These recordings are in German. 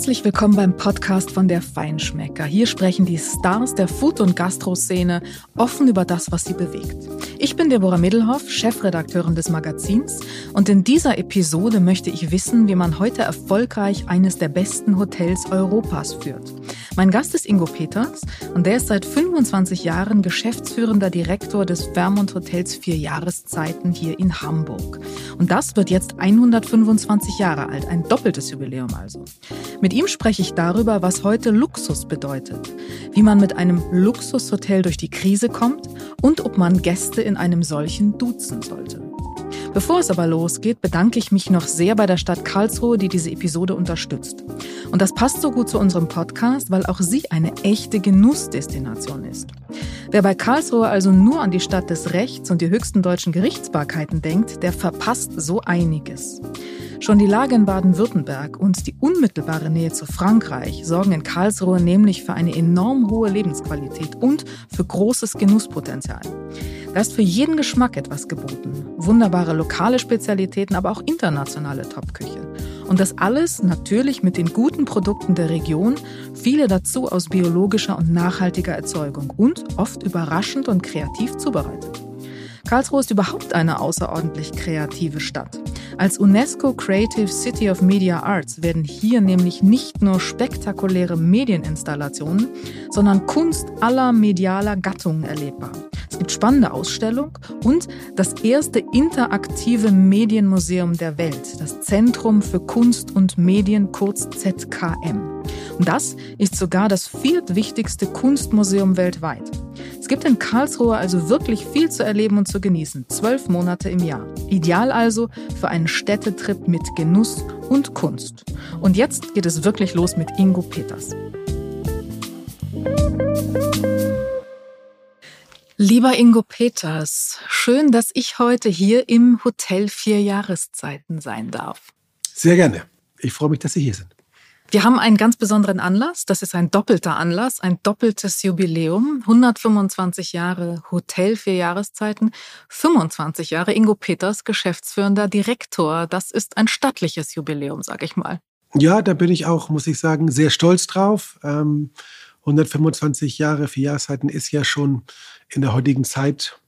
Herzlich willkommen beim Podcast von der Feinschmecker. Hier sprechen die Stars der Food- und Gastro-Szene offen über das, was sie bewegt. Ich bin Deborah Middelhoff, Chefredakteurin des Magazins und in dieser Episode möchte ich wissen, wie man heute erfolgreich eines der besten Hotels Europas führt. Mein Gast ist Ingo Peters und der ist seit 25 Jahren geschäftsführender Direktor des Vermont Hotels Vier Jahreszeiten hier in Hamburg. Und das wird jetzt 125 Jahre alt, ein doppeltes Jubiläum also. Mit ihm spreche ich darüber, was heute Luxus bedeutet, wie man mit einem Luxushotel durch die Krise kommt und ob man Gäste in einem solchen duzen sollte. Bevor es aber losgeht, bedanke ich mich noch sehr bei der Stadt Karlsruhe, die diese Episode unterstützt. Und das passt so gut zu unserem Podcast, weil auch sie eine echte Genussdestination ist. Wer bei Karlsruhe also nur an die Stadt des Rechts und die höchsten deutschen Gerichtsbarkeiten denkt, der verpasst so einiges. Schon die Lage in Baden-Württemberg und die unmittelbare Nähe zu Frankreich sorgen in Karlsruhe nämlich für eine enorm hohe Lebensqualität und für großes Genusspotenzial. Da ist für jeden Geschmack etwas geboten. Wunderbare lokale Spezialitäten, aber auch internationale Topküche. Und das alles natürlich mit den guten Produkten der Region, viele dazu aus biologischer und nachhaltiger Erzeugung und oft überraschend und kreativ zubereitet. Karlsruhe ist überhaupt eine außerordentlich kreative Stadt. Als UNESCO Creative City of Media Arts werden hier nämlich nicht nur spektakuläre Medieninstallationen, sondern Kunst aller medialer Gattungen erlebbar. Es gibt spannende Ausstellungen und das erste interaktive Medienmuseum der Welt, das Zentrum für Kunst und Medien, kurz ZKM. Und das ist sogar das viertwichtigste Kunstmuseum weltweit. Es gibt in Karlsruhe also wirklich viel zu erleben und zu genießen. Zwölf Monate im Jahr. Ideal also für einen Städtetrip mit Genuss und Kunst. Und jetzt geht es wirklich los mit Ingo Peters. Lieber Ingo Peters, schön, dass ich heute hier im Hotel Vier Jahreszeiten sein darf. Sehr gerne. Ich freue mich, dass Sie hier sind. Wir haben einen ganz besonderen Anlass. Das ist ein doppelter Anlass, ein doppeltes Jubiläum. 125 Jahre Hotel, vier Jahreszeiten, 25 Jahre Ingo Peters, geschäftsführender Direktor. Das ist ein stattliches Jubiläum, sag ich mal. Ja, da bin ich auch, muss ich sagen, sehr stolz drauf. 125 ähm, Jahre, vier Jahreszeiten ist ja schon in der heutigen Zeit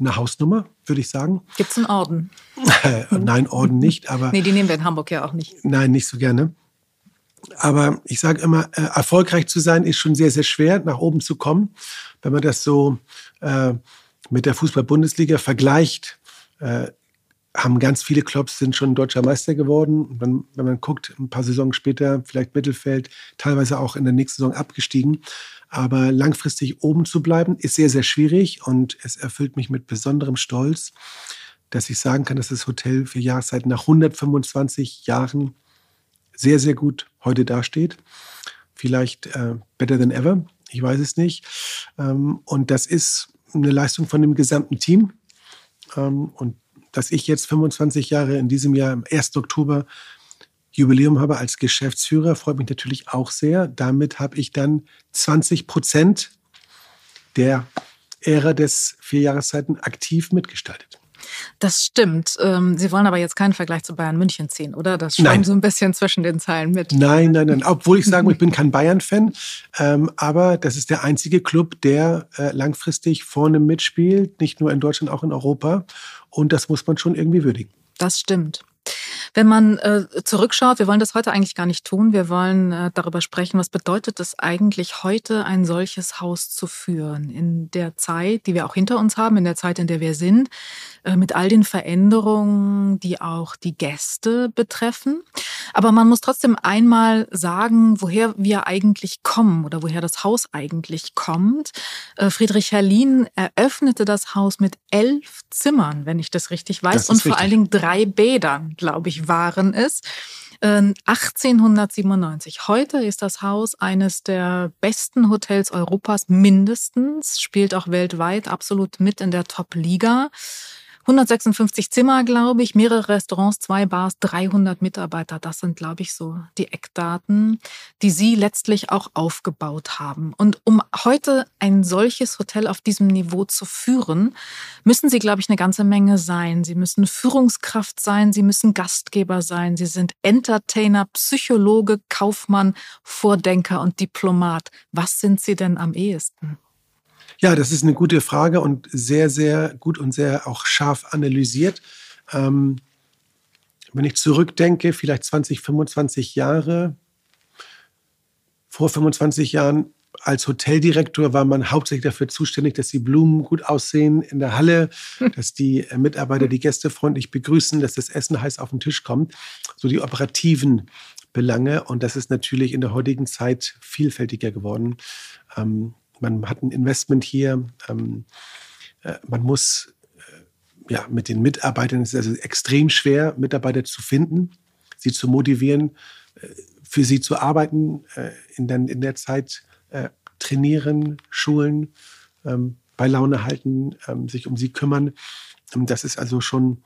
eine Hausnummer, würde ich sagen. Gibt es einen Orden? Nein, Orden nicht, aber. nee, die nehmen wir in Hamburg ja auch nicht. Nein, nicht so gerne. Aber ich sage immer, äh, erfolgreich zu sein ist schon sehr, sehr schwer, nach oben zu kommen. Wenn man das so äh, mit der Fußball-Bundesliga vergleicht, äh, haben ganz viele Clubs sind schon deutscher Meister geworden. Wenn, wenn man guckt, ein paar Saisons später, vielleicht Mittelfeld, teilweise auch in der nächsten Saison abgestiegen. Aber langfristig oben zu bleiben, ist sehr, sehr schwierig und es erfüllt mich mit besonderem Stolz, dass ich sagen kann, dass das Hotel für Jahreszeiten nach 125 Jahren sehr, sehr gut heute dasteht. Vielleicht äh, better than ever, ich weiß es nicht. Ähm, und das ist eine Leistung von dem gesamten Team. Ähm, und dass ich jetzt 25 Jahre in diesem Jahr, am 1. Oktober, Jubiläum habe als Geschäftsführer, freut mich natürlich auch sehr. Damit habe ich dann 20 Prozent der Ära des Vierjahreszeiten aktiv mitgestaltet. Das stimmt. Ähm, Sie wollen aber jetzt keinen Vergleich zu Bayern München ziehen, oder? Das schwimmt so ein bisschen zwischen den Zeilen mit. Nein, nein, nein. Obwohl ich sage, ich bin kein Bayern-Fan, ähm, aber das ist der einzige Club, der äh, langfristig vorne mitspielt, nicht nur in Deutschland, auch in Europa. Und das muss man schon irgendwie würdigen. Das stimmt. Wenn man äh, zurückschaut, wir wollen das heute eigentlich gar nicht tun, wir wollen äh, darüber sprechen, was bedeutet es eigentlich heute, ein solches Haus zu führen in der Zeit, die wir auch hinter uns haben, in der Zeit, in der wir sind, äh, mit all den Veränderungen, die auch die Gäste betreffen. Aber man muss trotzdem einmal sagen, woher wir eigentlich kommen oder woher das Haus eigentlich kommt. Äh, Friedrich Herrlin eröffnete das Haus mit elf Zimmern, wenn ich das richtig weiß, das und vor richtig. allen Dingen drei Bädern, glaube ich, waren es. 1897. Ähm, Heute ist das Haus eines der besten Hotels Europas mindestens, spielt auch weltweit absolut mit in der Top-Liga. 156 Zimmer, glaube ich, mehrere Restaurants, zwei Bars, 300 Mitarbeiter. Das sind, glaube ich, so die Eckdaten, die Sie letztlich auch aufgebaut haben. Und um heute ein solches Hotel auf diesem Niveau zu führen, müssen Sie, glaube ich, eine ganze Menge sein. Sie müssen Führungskraft sein, Sie müssen Gastgeber sein, Sie sind Entertainer, Psychologe, Kaufmann, Vordenker und Diplomat. Was sind Sie denn am ehesten? Ja, das ist eine gute Frage und sehr, sehr gut und sehr auch scharf analysiert. Ähm, wenn ich zurückdenke, vielleicht 20, 25 Jahre, vor 25 Jahren als Hoteldirektor war man hauptsächlich dafür zuständig, dass die Blumen gut aussehen in der Halle, dass die Mitarbeiter die Gäste freundlich begrüßen, dass das Essen heiß auf den Tisch kommt. So die operativen Belange. Und das ist natürlich in der heutigen Zeit vielfältiger geworden. Ähm, man hat ein Investment hier. Ähm, äh, man muss äh, ja mit den Mitarbeitern, es ist also extrem schwer, Mitarbeiter zu finden, sie zu motivieren, äh, für sie zu arbeiten, äh, in, den, in der Zeit äh, trainieren, schulen, ähm, bei Laune halten, ähm, sich um sie kümmern. Das ist also schon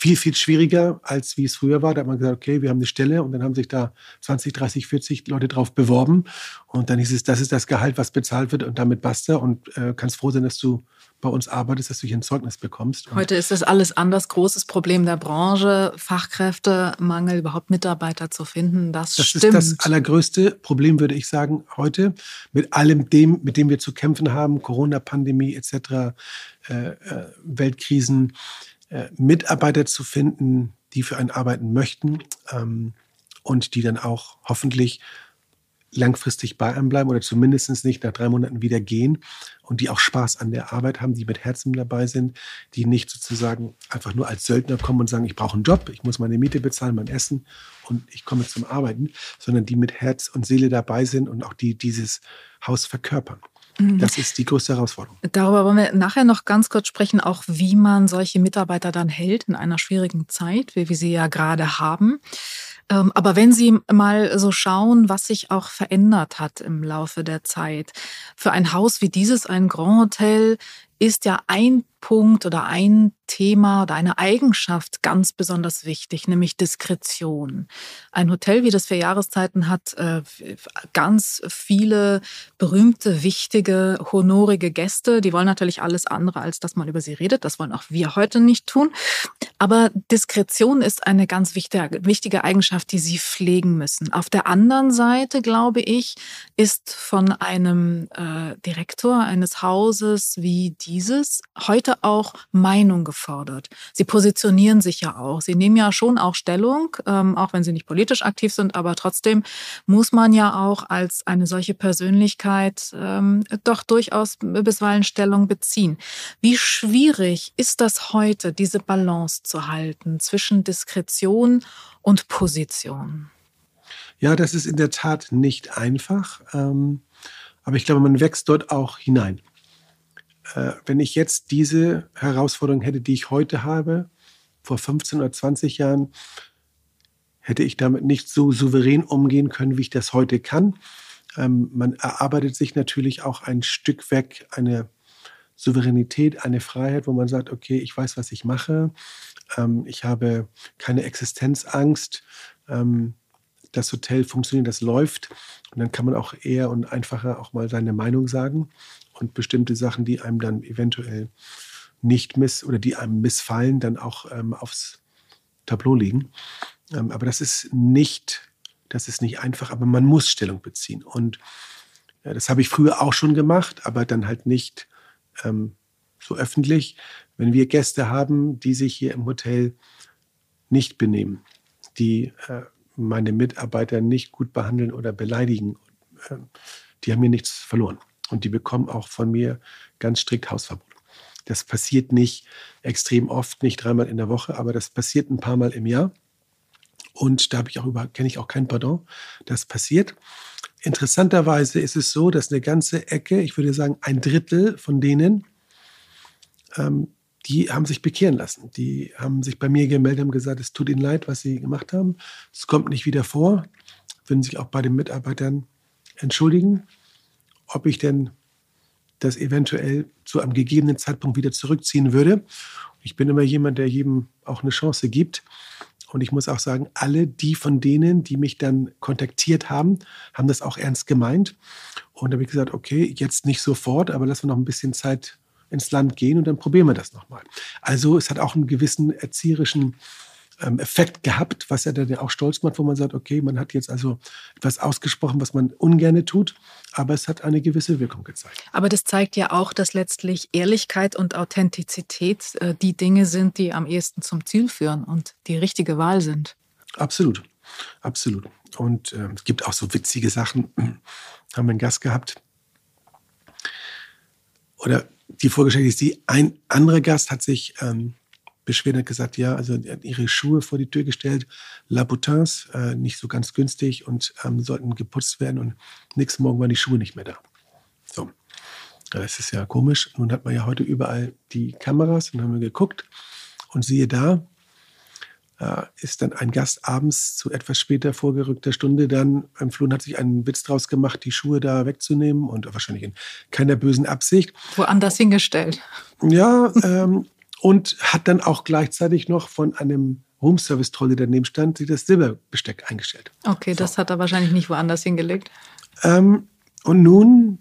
viel, viel schwieriger, als wie es früher war. Da hat man gesagt, okay, wir haben eine Stelle und dann haben sich da 20, 30, 40 Leute drauf beworben. Und dann hieß es, das ist das Gehalt, was bezahlt wird und damit basta. Und äh, kannst froh sein, dass du bei uns arbeitest, dass du hier ein Zeugnis bekommst. Und Heute ist das alles anders. Großes Problem der Branche, Fachkräftemangel, überhaupt Mitarbeiter zu finden. Das, das stimmt. Das ist das allergrößte Problem, würde ich sagen, heute. Mit allem dem, mit dem wir zu kämpfen haben, Corona-Pandemie etc., äh, äh, Weltkrisen Mitarbeiter zu finden, die für einen arbeiten möchten ähm, und die dann auch hoffentlich langfristig bei einem bleiben oder zumindest nicht nach drei Monaten wieder gehen und die auch Spaß an der Arbeit haben, die mit Herzen dabei sind, die nicht sozusagen einfach nur als Söldner kommen und sagen, ich brauche einen Job, ich muss meine Miete bezahlen, mein Essen und ich komme zum Arbeiten, sondern die mit Herz und Seele dabei sind und auch die dieses Haus verkörpern. Mhm. Das ist die größte Herausforderung. Darüber wollen wir nachher noch ganz kurz sprechen, auch wie man solche Mitarbeiter dann hält in einer schwierigen Zeit, wie wir sie ja gerade haben. Ähm, aber wenn Sie mal so schauen, was sich auch verändert hat im Laufe der Zeit. Für ein Haus wie dieses, ein Grand Hotel, ist ja ein Punkt oder ein Thema oder eine Eigenschaft ganz besonders wichtig, nämlich Diskretion. Ein Hotel wie das für Jahreszeiten hat äh, ganz viele berühmte, wichtige, honorige Gäste. Die wollen natürlich alles andere, als dass man über sie redet. Das wollen auch wir heute nicht tun. Aber Diskretion ist eine ganz wichtige, Eigenschaft, die sie pflegen müssen. Auf der anderen Seite, glaube ich, ist von einem äh, Direktor eines Hauses wie dieses heute auch Meinung gefordert. Sie positionieren sich ja auch. Sie nehmen ja schon auch Stellung, ähm, auch wenn sie nicht politisch aktiv sind, aber trotzdem muss man ja auch als eine solche Persönlichkeit ähm, doch durchaus bisweilen Stellung beziehen. Wie schwierig ist das heute, diese Balance zu halten zwischen Diskretion und Position? Ja, das ist in der Tat nicht einfach. Ähm, aber ich glaube, man wächst dort auch hinein äh, wenn ich jetzt diese Herausforderung hätte, die ich heute habe, vor 15 oder 20 Jahren, hätte ich damit nicht so souverän umgehen können, wie ich das heute kann. Ähm, man erarbeitet sich natürlich auch ein Stück weg eine Souveränität, eine Freiheit, wo man sagt, okay, ich weiß, was ich mache. Ähm, ich habe keine Existenzangst. Ähm, das Hotel funktioniert, das läuft. Und dann kann man auch eher und einfacher auch mal seine Meinung sagen und bestimmte Sachen, die einem dann eventuell nicht miss oder die einem missfallen, dann auch ähm, aufs Tableau legen. Ähm, aber das ist nicht, das ist nicht einfach, aber man muss Stellung beziehen. Und äh, das habe ich früher auch schon gemacht, aber dann halt nicht ähm, so öffentlich. Wenn wir Gäste haben, die sich hier im Hotel nicht benehmen, die äh, meine Mitarbeiter nicht gut behandeln oder beleidigen, äh, die haben mir nichts verloren. Und die bekommen auch von mir ganz strikt Hausverbot. Das passiert nicht extrem oft, nicht dreimal in der Woche, aber das passiert ein paar Mal im Jahr. Und da habe ich auch über, kenne ich auch kein Pardon. Das passiert. Interessanterweise ist es so, dass eine ganze Ecke, ich würde sagen ein Drittel von denen, ähm, die haben sich bekehren lassen. Die haben sich bei mir gemeldet, haben gesagt, es tut ihnen leid, was sie gemacht haben. Es kommt nicht wieder vor. Würden sich auch bei den Mitarbeitern entschuldigen ob ich denn das eventuell zu einem gegebenen Zeitpunkt wieder zurückziehen würde. Ich bin immer jemand, der jedem auch eine Chance gibt. Und ich muss auch sagen, alle die von denen, die mich dann kontaktiert haben, haben das auch ernst gemeint. Und da habe ich gesagt, okay, jetzt nicht sofort, aber lassen wir noch ein bisschen Zeit ins Land gehen und dann probieren wir das nochmal. Also es hat auch einen gewissen erzieherischen ähm, Effekt gehabt, was er dann auch stolz macht, wo man sagt, okay, man hat jetzt also etwas ausgesprochen, was man ungerne tut, aber es hat eine gewisse Wirkung gezeigt. Aber das zeigt ja auch, dass letztlich Ehrlichkeit und Authentizität äh, die Dinge sind, die am ehesten zum Ziel führen und die richtige Wahl sind. Absolut, absolut. Und äh, es gibt auch so witzige Sachen. Haben wir einen Gast gehabt. Oder die Vorgeschichte ist die, ein anderer Gast hat sich ähm, beschwert hat gesagt, ja, also ihre Schuhe vor die Tür gestellt, Laboutins, äh, nicht so ganz günstig und ähm, sollten geputzt werden und nächsten Morgen waren die Schuhe nicht mehr da. So. Das ist ja komisch. Nun hat man ja heute überall die Kameras und haben wir geguckt und siehe da, äh, ist dann ein Gast abends zu etwas später vorgerückter Stunde dann Flur hat sich einen Witz draus gemacht, die Schuhe da wegzunehmen und wahrscheinlich in keiner bösen Absicht. Woanders hingestellt. Ja, ähm, und hat dann auch gleichzeitig noch von einem Roomservice-Trolley, daneben stand, sich das Silberbesteck eingestellt. Okay, so. das hat er wahrscheinlich nicht woanders hingelegt. Ähm, und nun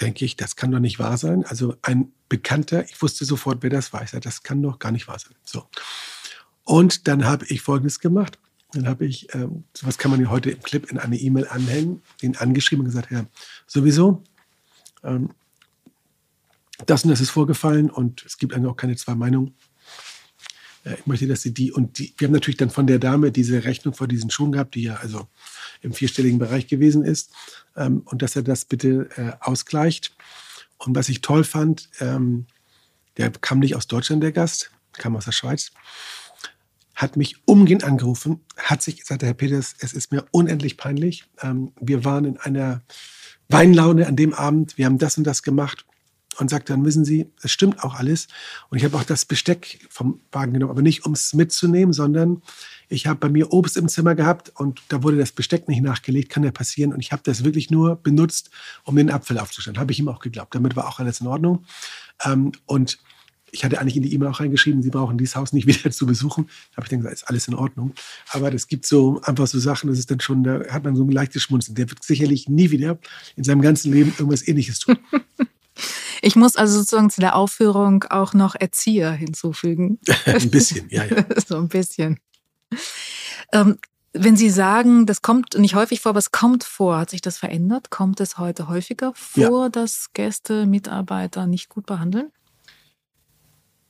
denke ich, das kann doch nicht wahr sein. Also ein Bekannter, ich wusste sofort, wer das war. Ich sagte, das kann doch gar nicht wahr sein. So. Und dann habe ich Folgendes gemacht. Dann habe ich, ähm, sowas kann man ja heute im Clip in eine E-Mail anhängen, den angeschrieben und gesagt, ja, sowieso, ähm, das und das ist vorgefallen und es gibt eigentlich auch keine zwei Meinungen. Äh, ich möchte, dass sie die und die, wir haben natürlich dann von der Dame diese Rechnung vor diesen Schuhen gehabt, die ja also im vierstelligen Bereich gewesen ist ähm, und dass er das bitte äh, ausgleicht. Und was ich toll fand, ähm, der kam nicht aus Deutschland, der Gast, kam aus der Schweiz, hat mich umgehend angerufen, hat sich gesagt, Herr Peters, es ist mir unendlich peinlich. Ähm, wir waren in einer Weinlaune an dem Abend, wir haben das und das gemacht und sagt dann, wissen Sie, es stimmt auch alles. Und ich habe auch das Besteck vom Wagen genommen, aber nicht um es mitzunehmen, sondern ich habe bei mir Obst im Zimmer gehabt und da wurde das Besteck nicht nachgelegt, kann ja passieren. Und ich habe das wirklich nur benutzt, um den Apfel aufzustellen. Habe ich ihm auch geglaubt. Damit war auch alles in Ordnung. Ähm, und ich hatte eigentlich in die E-Mail auch reingeschrieben, Sie brauchen dieses Haus nicht wieder zu besuchen. Da habe ich dann gesagt, ist alles in Ordnung. Aber es gibt so einfach so Sachen, das ist dann schon, da hat man so ein leichtes Schmunzeln. Der wird sicherlich nie wieder in seinem ganzen Leben irgendwas Ähnliches tun. Ich muss also sozusagen zu der Aufführung auch noch Erzieher hinzufügen. ein bisschen, ja, ja. so ein bisschen. Ähm, wenn Sie sagen, das kommt nicht häufig vor, aber es kommt vor, hat sich das verändert? Kommt es heute häufiger vor, ja. dass Gäste Mitarbeiter nicht gut behandeln?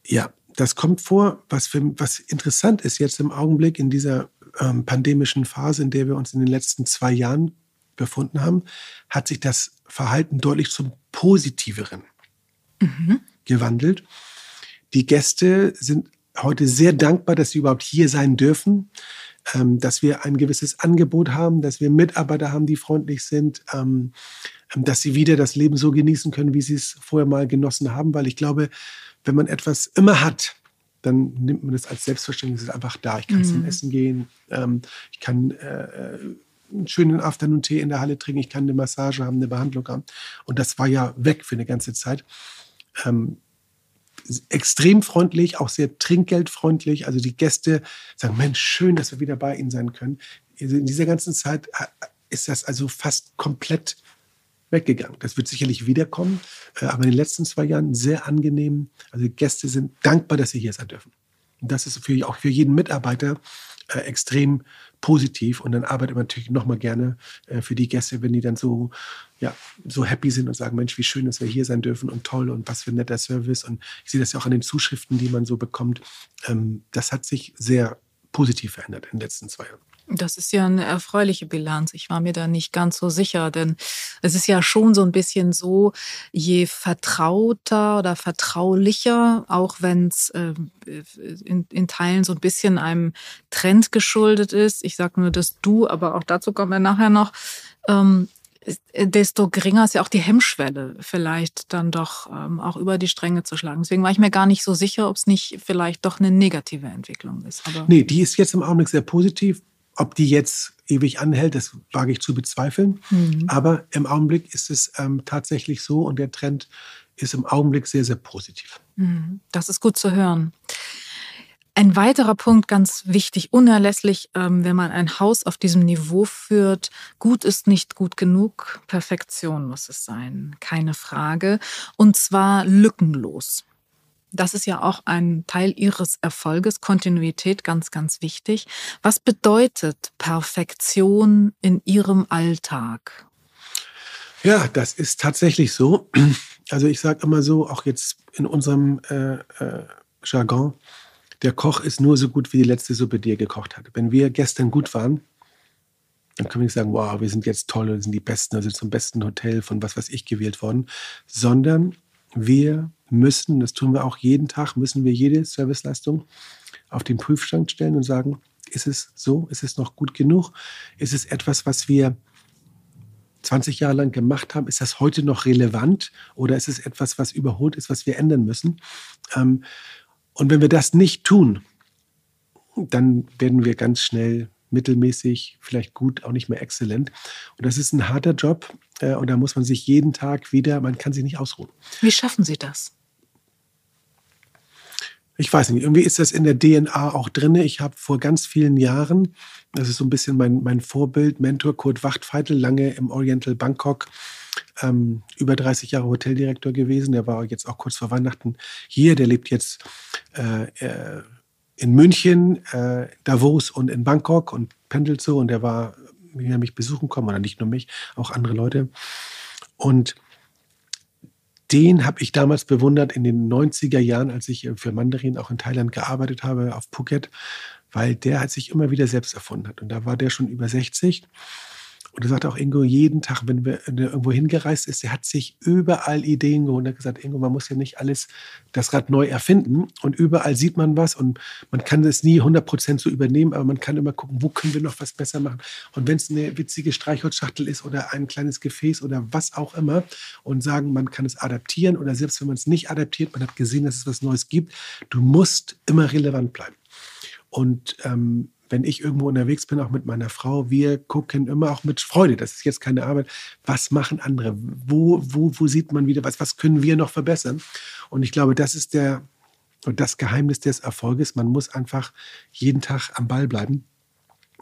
Ja, das kommt vor. Was, für, was interessant ist jetzt im Augenblick in dieser ähm, pandemischen Phase, in der wir uns in den letzten zwei Jahren befunden haben, hat sich das Verhalten deutlich zum Positiveren mhm. gewandelt. Die Gäste sind heute sehr dankbar, dass sie überhaupt hier sein dürfen, ähm, dass wir ein gewisses Angebot haben, dass wir Mitarbeiter haben, die freundlich sind, ähm, ähm, dass sie wieder das Leben so genießen können, wie sie es vorher mal genossen haben. Weil ich glaube, wenn man etwas immer hat, dann nimmt man es als selbstverständlich, es ist einfach da. Ich kann mhm. zum Essen gehen, ähm, ich kann äh, äh einen schönen Afternoon-Tee in der Halle trinken, ich kann eine Massage haben, eine Behandlung haben. Und das war ja weg für eine ganze Zeit. Ähm, extrem freundlich, auch sehr trinkgeldfreundlich. Also die Gäste sagen, Mensch, schön, dass wir wieder bei Ihnen sein können. Also in dieser ganzen Zeit äh, ist das also fast komplett weggegangen. Das wird sicherlich wiederkommen, äh, aber in den letzten zwei Jahren sehr angenehm. Also die Gäste sind dankbar, dass sie hier sein dürfen. Und das ist für, auch für jeden Mitarbeiter äh, extrem positiv. Und dann arbeitet man natürlich noch mal gerne äh, für die Gäste, wenn die dann so, ja, so happy sind und sagen, Mensch, wie schön, dass wir hier sein dürfen und toll und was für ein netter Service. Und ich sehe das ja auch an den Zuschriften, die man so bekommt. Ähm, das hat sich sehr positiv verändert in den letzten zwei Jahren. Das ist ja eine erfreuliche Bilanz. Ich war mir da nicht ganz so sicher, denn es ist ja schon so ein bisschen so, je vertrauter oder vertraulicher, auch wenn es äh, in, in Teilen so ein bisschen einem Trend geschuldet ist. Ich sage nur das Du, aber auch dazu kommen wir nachher noch. Ähm, desto geringer ist ja auch die Hemmschwelle, vielleicht dann doch ähm, auch über die Stränge zu schlagen. Deswegen war ich mir gar nicht so sicher, ob es nicht vielleicht doch eine negative Entwicklung ist. Aber nee, die ist jetzt im Augenblick sehr positiv ob die jetzt ewig anhält, das wage ich zu bezweifeln. Mhm. Aber im Augenblick ist es ähm, tatsächlich so und der Trend ist im Augenblick sehr, sehr positiv. Mhm. Das ist gut zu hören. Ein weiterer Punkt, ganz wichtig, unerlässlich, ähm, wenn man ein Haus auf diesem Niveau führt, gut ist nicht gut genug, Perfektion muss es sein, keine Frage, und zwar lückenlos. Das ist ja auch ein Teil Ihres Erfolges, Kontinuität ganz, ganz wichtig. Was bedeutet Perfektion in Ihrem Alltag? Ja, das ist tatsächlich so. Also ich sage immer so, auch jetzt in unserem äh, äh, Jargon, der Koch ist nur so gut wie die letzte Suppe, die er gekocht hat. Wenn wir gestern gut waren, dann können wir nicht sagen, wow, wir sind jetzt toll, wir sind die Besten, also zum besten Hotel von was weiß ich gewählt worden, sondern wir müssen, das tun wir auch jeden Tag, müssen wir jede Serviceleistung auf den Prüfstand stellen und sagen, ist es so, ist es noch gut genug, ist es etwas, was wir 20 Jahre lang gemacht haben, ist das heute noch relevant oder ist es etwas, was überholt ist, was wir ändern müssen? Ähm, und wenn wir das nicht tun, dann werden wir ganz schnell mittelmäßig, vielleicht gut, auch nicht mehr exzellent. Und das ist ein harter Job äh, und da muss man sich jeden Tag wieder, man kann sich nicht ausruhen. Wie schaffen Sie das? Ich weiß nicht, irgendwie ist das in der DNA auch drin. Ich habe vor ganz vielen Jahren, das ist so ein bisschen mein, mein Vorbild, Mentor Kurt Wachtfeitel, lange im Oriental Bangkok ähm, über 30 Jahre Hoteldirektor gewesen. Der war jetzt auch kurz vor Weihnachten hier. Der lebt jetzt äh, äh, in München, äh, Davos und in Bangkok und pendelt so. Und der war, wie er mich besuchen kommen, oder nicht nur mich, auch andere Leute. Und den habe ich damals bewundert in den 90er Jahren, als ich für Mandarin auch in Thailand gearbeitet habe, auf Phuket, weil der hat sich immer wieder selbst erfunden hat. Und da war der schon über 60 und er sagt auch Ingo, jeden Tag, wenn, wir, irgendwo hingereist ist, er hat sich überall Ideen geholt. Er hat gesagt, Ingo, man muss ja nicht alles das Rad neu erfinden. Und überall sieht man was und man kann das nie 100% so übernehmen, aber man kann immer gucken, wo können wir noch was besser machen. Und wenn es eine witzige Streichholzschachtel ist oder ein kleines Gefäß oder was auch immer und sagen, man kann es adaptieren oder selbst wenn man es nicht adaptiert, man hat gesehen, dass es was Neues gibt, du musst immer relevant bleiben. Und ähm, wenn ich irgendwo unterwegs bin, auch mit meiner Frau, wir gucken immer auch mit Freude. Das ist jetzt keine Arbeit. Was machen andere? Wo, wo, wo sieht man wieder was? Was können wir noch verbessern? Und ich glaube, das ist der, das Geheimnis des Erfolges. Man muss einfach jeden Tag am Ball bleiben.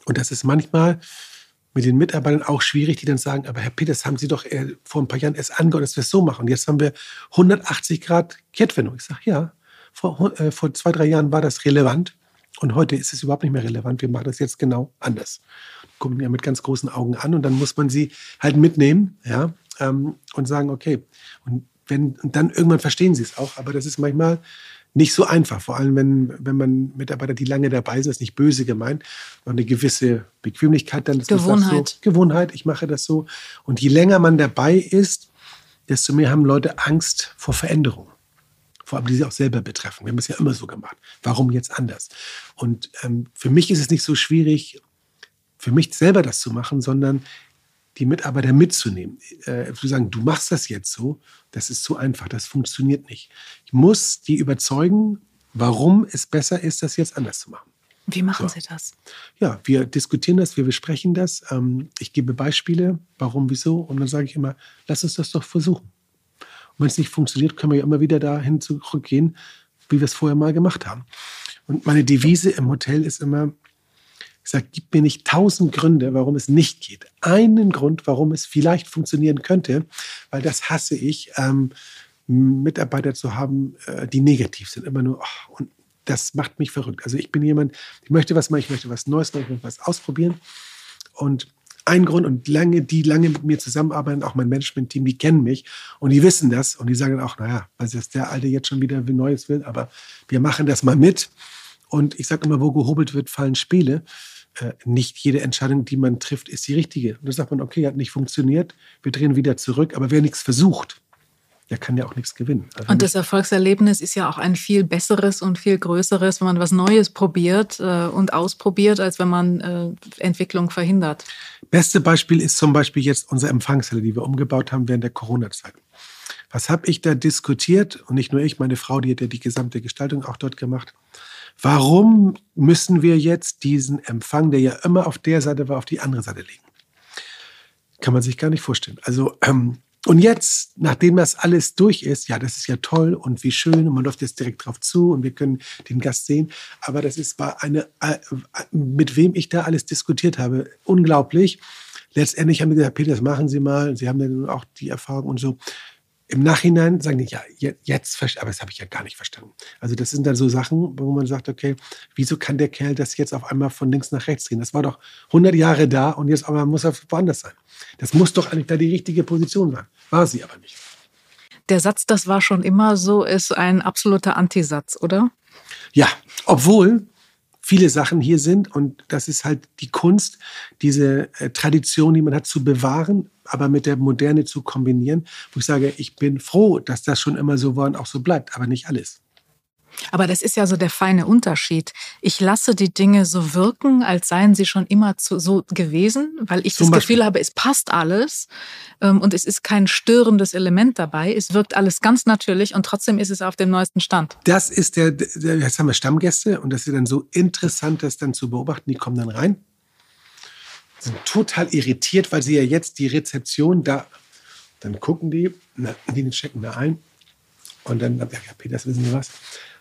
Und das ist manchmal mit den Mitarbeitern auch schwierig, die dann sagen, aber Herr Peters, haben Sie doch äh, vor ein paar Jahren erst angehört, dass wir es so machen. Und jetzt haben wir 180 Grad Kehrtwendung. Ich sage, ja, vor, äh, vor zwei, drei Jahren war das relevant. Und heute ist es überhaupt nicht mehr relevant. Wir machen das jetzt genau anders. Gucken ja mit ganz großen Augen an und dann muss man sie halt mitnehmen, ja, ähm, und sagen, okay. Und wenn, und dann irgendwann verstehen sie es auch, aber das ist manchmal nicht so einfach. Vor allem, wenn, wenn man Mitarbeiter, die lange dabei sind, das ist nicht böse gemeint, aber eine gewisse Bequemlichkeit dann. Gewohnheit. So, Gewohnheit, ich mache das so. Und je länger man dabei ist, desto mehr haben Leute Angst vor Veränderung vor allem die sie auch selber betreffen. Wir haben es ja immer so gemacht. Warum jetzt anders? Und ähm, für mich ist es nicht so schwierig, für mich selber das zu machen, sondern die Mitarbeiter mitzunehmen. Äh, zu sagen, du machst das jetzt so, das ist zu einfach, das funktioniert nicht. Ich muss die überzeugen, warum es besser ist, das jetzt anders zu machen. Wie machen so. Sie das? Ja, wir diskutieren das, wir besprechen das. Ähm, ich gebe Beispiele, warum, wieso. Und dann sage ich immer, lass uns das doch versuchen. Und wenn es nicht funktioniert, können wir ja immer wieder dahin zurückgehen, wie wir es vorher mal gemacht haben. Und meine Devise im Hotel ist immer, ich sage, gib mir nicht tausend Gründe, warum es nicht geht. Einen Grund, warum es vielleicht funktionieren könnte, weil das hasse ich, ähm, Mitarbeiter zu haben, äh, die negativ sind. Immer nur, oh, und das macht mich verrückt. Also ich bin jemand, ich möchte was machen, ich möchte was Neues machen, ich möchte was ausprobieren. Und ein Grund und lange, die lange mit mir zusammenarbeiten, auch mein Management-Team, die kennen mich und die wissen das und die sagen auch, naja, was ist der Alte jetzt schon wieder Neues will, aber wir machen das mal mit. Und ich sage immer, wo gehobelt wird, fallen Spiele. Äh, nicht jede Entscheidung, die man trifft, ist die richtige. Und dann sagt man, okay, hat nicht funktioniert, wir drehen wieder zurück, aber wer nichts versucht, der kann ja auch nichts gewinnen. Also und das Erfolgserlebnis ist ja auch ein viel besseres und viel größeres, wenn man was Neues probiert äh, und ausprobiert, als wenn man äh, Entwicklung verhindert. Beste Beispiel ist zum Beispiel jetzt unsere Empfangshalle, die wir umgebaut haben während der Corona-Zeit. Was habe ich da diskutiert? Und nicht nur ich, meine Frau, die hat ja die gesamte Gestaltung auch dort gemacht. Warum müssen wir jetzt diesen Empfang, der ja immer auf der Seite war, auf die andere Seite legen? Kann man sich gar nicht vorstellen. Also, ähm, und jetzt, nachdem das alles durch ist, ja, das ist ja toll und wie schön und man läuft jetzt direkt drauf zu und wir können den Gast sehen. Aber das ist war eine, äh, mit wem ich da alles diskutiert habe, unglaublich. Letztendlich haben wir gesagt, Peter, das machen Sie mal. Sie haben ja auch die Erfahrung und so im Nachhinein sagen die, ja, jetzt, aber das habe ich ja gar nicht verstanden. Also das sind dann so Sachen, wo man sagt, okay, wieso kann der Kerl das jetzt auf einmal von links nach rechts drehen? Das war doch 100 Jahre da und jetzt aber muss er woanders sein. Das muss doch eigentlich da die richtige Position sein. War sie aber nicht. Der Satz, das war schon immer so, ist ein absoluter Antisatz, oder? Ja, obwohl viele Sachen hier sind und das ist halt die Kunst, diese äh, Tradition, die man hat, zu bewahren, aber mit der Moderne zu kombinieren, wo ich sage, ich bin froh, dass das schon immer so war und auch so bleibt, aber nicht alles. Aber das ist ja so der feine Unterschied. Ich lasse die Dinge so wirken, als seien sie schon immer zu, so gewesen, weil ich Zum das Beispiel. Gefühl habe, es passt alles ähm, und es ist kein störendes Element dabei. Es wirkt alles ganz natürlich und trotzdem ist es auf dem neuesten Stand. Das ist der, der jetzt haben wir Stammgäste und das ist dann so interessant, das dann zu beobachten. Die kommen dann rein, sind total irritiert, weil sie ja jetzt die Rezeption da, dann gucken die, na, die checken da ein und dann, ja, Peter, das wissen Sie was?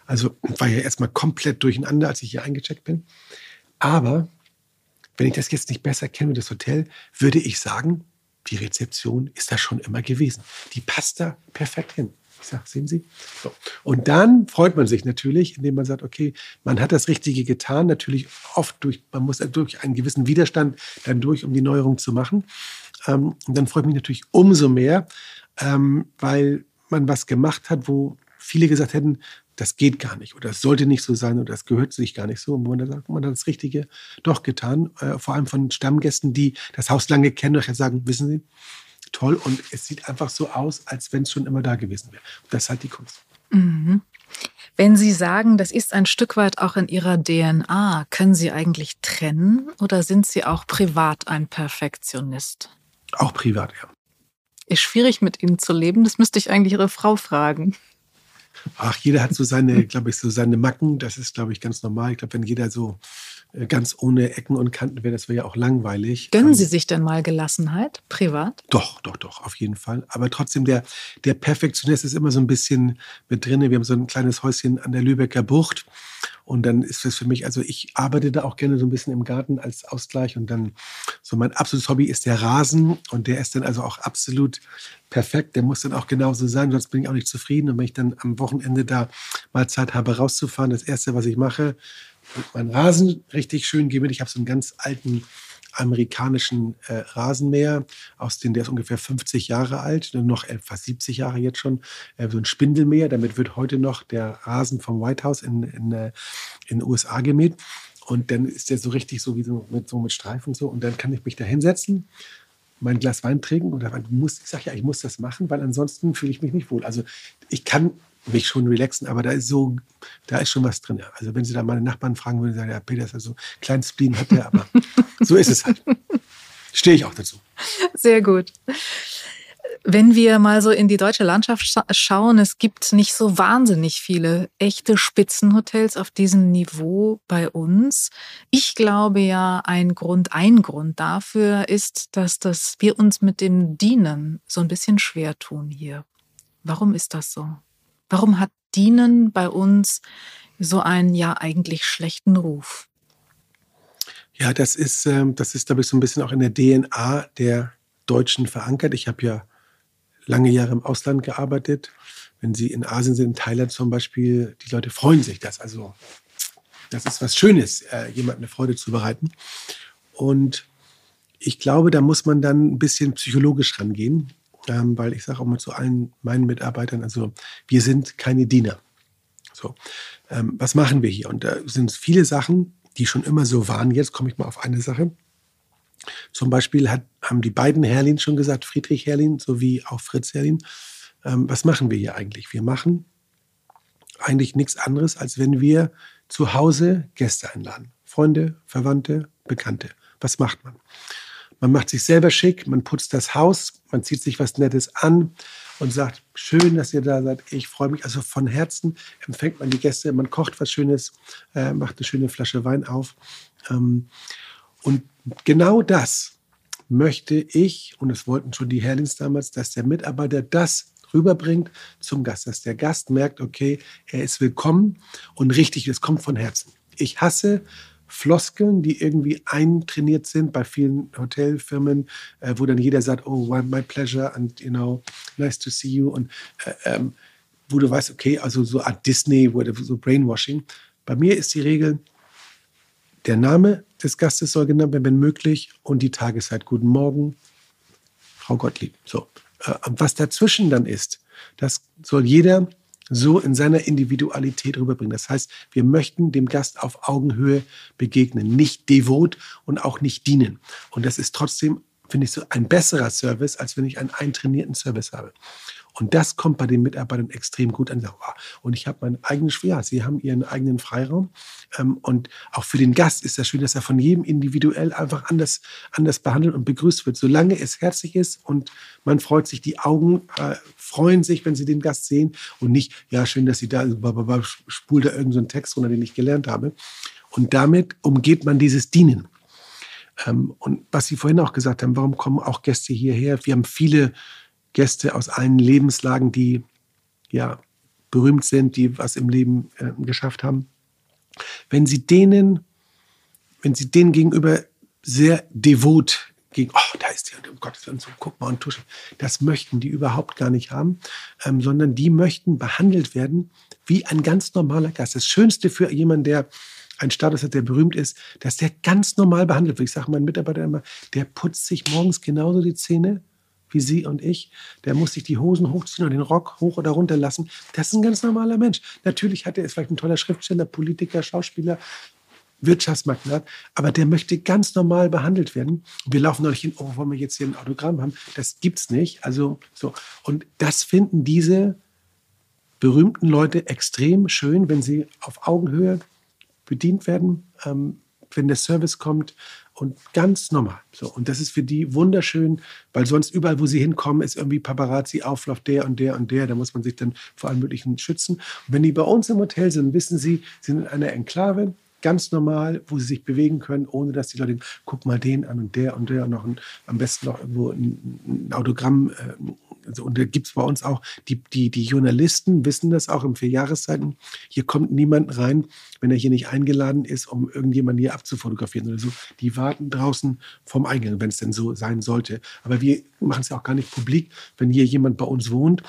Also war ja erstmal komplett durcheinander, als ich hier eingecheckt bin. Aber wenn ich das jetzt nicht besser kenne das Hotel, würde ich sagen, die Rezeption ist da schon immer gewesen. Die passt da perfekt hin. Ich sage, sehen Sie? So. Und dann freut man sich natürlich, indem man sagt, okay, man hat das Richtige getan. Natürlich oft durch, man muss durch einen gewissen Widerstand dann durch, um die Neuerung zu machen. Ähm, und dann freut mich natürlich umso mehr, ähm, weil man was gemacht hat, wo viele gesagt hätten, das geht gar nicht oder das sollte nicht so sein oder das gehört sich gar nicht so. Und man sagt, man hat das Richtige doch getan, äh, vor allem von Stammgästen, die das Haus lange kennen und sagen, wissen Sie, toll und es sieht einfach so aus, als wenn es schon immer da gewesen wäre. Und das ist halt die Kunst. Mhm. Wenn Sie sagen, das ist ein Stück weit auch in Ihrer DNA, können Sie eigentlich trennen oder sind Sie auch privat ein Perfektionist? Auch privat, ja. Ist schwierig mit Ihnen zu leben, das müsste ich eigentlich Ihre Frau fragen. Ach, jeder hat so seine, glaube ich, so seine Macken. Das ist, glaube ich, ganz normal. Ich glaube, wenn jeder so ganz ohne Ecken und Kanten wäre, das wäre ja auch langweilig. Gönnen ähm, Sie sich denn mal Gelassenheit, privat? Doch, doch, doch, auf jeden Fall. Aber trotzdem, der, der Perfektionist ist immer so ein bisschen mit drin. Wir haben so ein kleines Häuschen an der Lübecker Bucht. Und dann ist das für mich, also ich arbeite da auch gerne so ein bisschen im Garten als Ausgleich. Und dann so mein absolutes Hobby ist der Rasen. Und der ist dann also auch absolut perfekt. Der muss dann auch genauso sein, sonst bin ich auch nicht zufrieden. Und wenn ich dann am Wochenende da mal Zeit habe, rauszufahren, das Erste, was ich mache, mein Rasen richtig schön gehen. Ich habe so einen ganz alten amerikanischen äh, Rasenmäher, aus dem der ist ungefähr 50 Jahre alt, noch fast 70 Jahre jetzt schon, äh, so ein Spindelmäher. Damit wird heute noch der Rasen vom White House in, in, äh, in den USA gemäht. Und dann ist der so richtig so wie so mit, so mit Streifen und so. Und dann kann ich mich da hinsetzen, mein Glas Wein trinken. Und dann muss, ich sage ja, ich muss das machen, weil ansonsten fühle ich mich nicht wohl. Also ich kann mich schon relaxen, aber da ist so, da ist schon was drin. Also wenn Sie da meine Nachbarn fragen würden, sagen, ja, Peter ist also ein kleines Spleen hat der, aber so ist es halt. Stehe ich auch dazu. Sehr gut. Wenn wir mal so in die deutsche Landschaft schauen, es gibt nicht so wahnsinnig viele echte Spitzenhotels auf diesem Niveau bei uns. Ich glaube ja, ein Grund, ein Grund dafür ist, dass das, wir uns mit dem Dienen so ein bisschen schwer tun hier. Warum ist das so? Warum hat Dienen bei uns so einen ja eigentlich schlechten Ruf? Ja, das ist, ähm, das ist, glaube ich, so ein bisschen auch in der DNA der Deutschen verankert. Ich habe ja lange Jahre im Ausland gearbeitet. Wenn Sie in Asien sind, in Thailand zum Beispiel, die Leute freuen sich das. Also das ist was Schönes, äh, jemandem eine Freude zu bereiten. Und ich glaube, da muss man dann ein bisschen psychologisch rangehen ähm, weil ich sage auch mal zu allen meinen Mitarbeitern, also wir sind keine Diener. So, ähm, was machen wir hier? Und da sind viele Sachen, die schon immer so waren. Jetzt komme ich mal auf eine Sache. Zum Beispiel hat, haben die beiden Herrlin schon gesagt, Friedrich Herrlin sowie auch Fritz Herrlin, ähm, was machen wir hier eigentlich? Wir machen eigentlich nichts anderes, als wenn wir zu Hause Gäste einladen. Freunde, Verwandte, Bekannte. Was macht man? Man macht sich selber schick, man putzt das Haus, man zieht sich was Nettes an und sagt, schön, dass ihr da seid. Ich freue mich. Also von Herzen empfängt man die Gäste. Man kocht was Schönes, äh, macht eine schöne Flasche Wein auf. Ähm, und genau das möchte ich, und es wollten schon die Herlings damals, dass der Mitarbeiter das rüberbringt zum Gast, dass der Gast merkt, okay, er ist willkommen und richtig, es kommt von Herzen. Ich hasse Floskeln, die irgendwie eintrainiert sind bei vielen Hotelfirmen, äh, wo dann jeder sagt, oh, my pleasure and you know, nice to see you und äh, ähm, wo du weißt, okay, also so Art Disney so Brainwashing. Bei mir ist die Regel, der Name des Gastes soll genannt werden, wenn möglich, und die Tageszeit. Guten Morgen, Frau Gottlieb. So. Äh, was dazwischen dann ist, das soll jeder so in seiner Individualität rüberbringen. Das heißt, wir möchten dem Gast auf Augenhöhe begegnen, nicht devot und auch nicht dienen. Und das ist trotzdem, finde ich, so ein besserer Service, als wenn ich einen eintrainierten Service habe. Und das kommt bei den Mitarbeitern extrem gut an. Und ich habe meinen eigenen, ja, sie haben ihren eigenen Freiraum. Ähm, und auch für den Gast ist das schön, dass er von jedem individuell einfach anders, anders behandelt und begrüßt wird. Solange es herzlich ist und man freut sich, die Augen äh, freuen sich, wenn sie den Gast sehen und nicht, ja, schön, dass sie da, spult da irgendeinen so Text runter, den ich gelernt habe. Und damit umgeht man dieses Dienen. Ähm, und was Sie vorhin auch gesagt haben, warum kommen auch Gäste hierher? Wir haben viele Gäste aus allen Lebenslagen, die ja berühmt sind, die was im Leben äh, geschafft haben. Wenn Sie denen, wenn Sie denen gegenüber sehr devot gegen, oh, da ist die, um Gottes Willen, so, guck mal und tuschen. Das möchten die überhaupt gar nicht haben, ähm, sondern die möchten behandelt werden wie ein ganz normaler Gast. Das Schönste für jemanden, der einen Status hat, der berühmt ist, dass der ganz normal behandelt wird. Ich sage meinen Mitarbeitern immer, der putzt sich morgens genauso die Zähne, wie Sie und ich, der muss sich die Hosen hochziehen und den Rock hoch oder runter lassen. Das ist ein ganz normaler Mensch. Natürlich hat er ist vielleicht ein toller Schriftsteller, Politiker, Schauspieler, Wirtschaftsmagnat, aber der möchte ganz normal behandelt werden. Wir laufen neulich hin, oh, wollen wir jetzt hier ein Autogramm haben? Das gibt's nicht. Also so. Und das finden diese berühmten Leute extrem schön, wenn sie auf Augenhöhe bedient werden, ähm, wenn der Service kommt, und ganz normal. So, und das ist für die wunderschön, weil sonst überall, wo sie hinkommen, ist irgendwie Paparazzi, Auflauf der und der und der. Da muss man sich dann vor allem möglichen schützen. Und wenn die bei uns im Hotel sind, wissen sie, sie sind in einer Enklave, ganz normal, wo sie sich bewegen können, ohne dass die Leute, guck mal den an und der und der und noch ein, am besten noch irgendwo ein, ein Autogramm. Also, und da gibt es bei uns auch, die, die, die Journalisten wissen das auch im Vierjahreszeiten. Hier kommt niemand rein, wenn er hier nicht eingeladen ist, um irgendjemanden hier abzufotografieren oder so. Die warten draußen vom Eingang, wenn es denn so sein sollte. Aber wir machen es ja auch gar nicht publik, wenn hier jemand bei uns wohnt,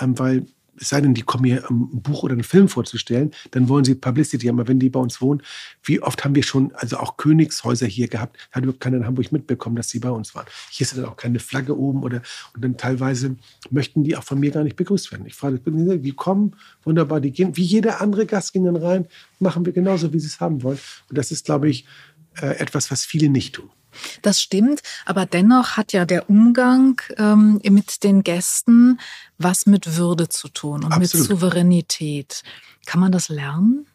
ähm, weil es sei denn, die kommen hier ein Buch oder einen Film vorzustellen, dann wollen sie Publicity haben. Aber wenn die bei uns wohnen, wie oft haben wir schon, also auch Königshäuser hier gehabt, hat überhaupt keiner in Hamburg mitbekommen, dass sie bei uns waren. Hier ist dann auch keine Flagge oben oder, und dann teilweise möchten die auch von mir gar nicht begrüßt werden. Ich frage, die kommen, wunderbar, die gehen, wie jeder andere Gast gehen dann rein, machen wir genauso, wie sie es haben wollen. Und das ist, glaube ich, äh, etwas, was viele nicht tun. Das stimmt, aber dennoch hat ja der Umgang ähm, mit den Gästen was mit Würde zu tun und Absolut. mit Souveränität. Kann man das lernen?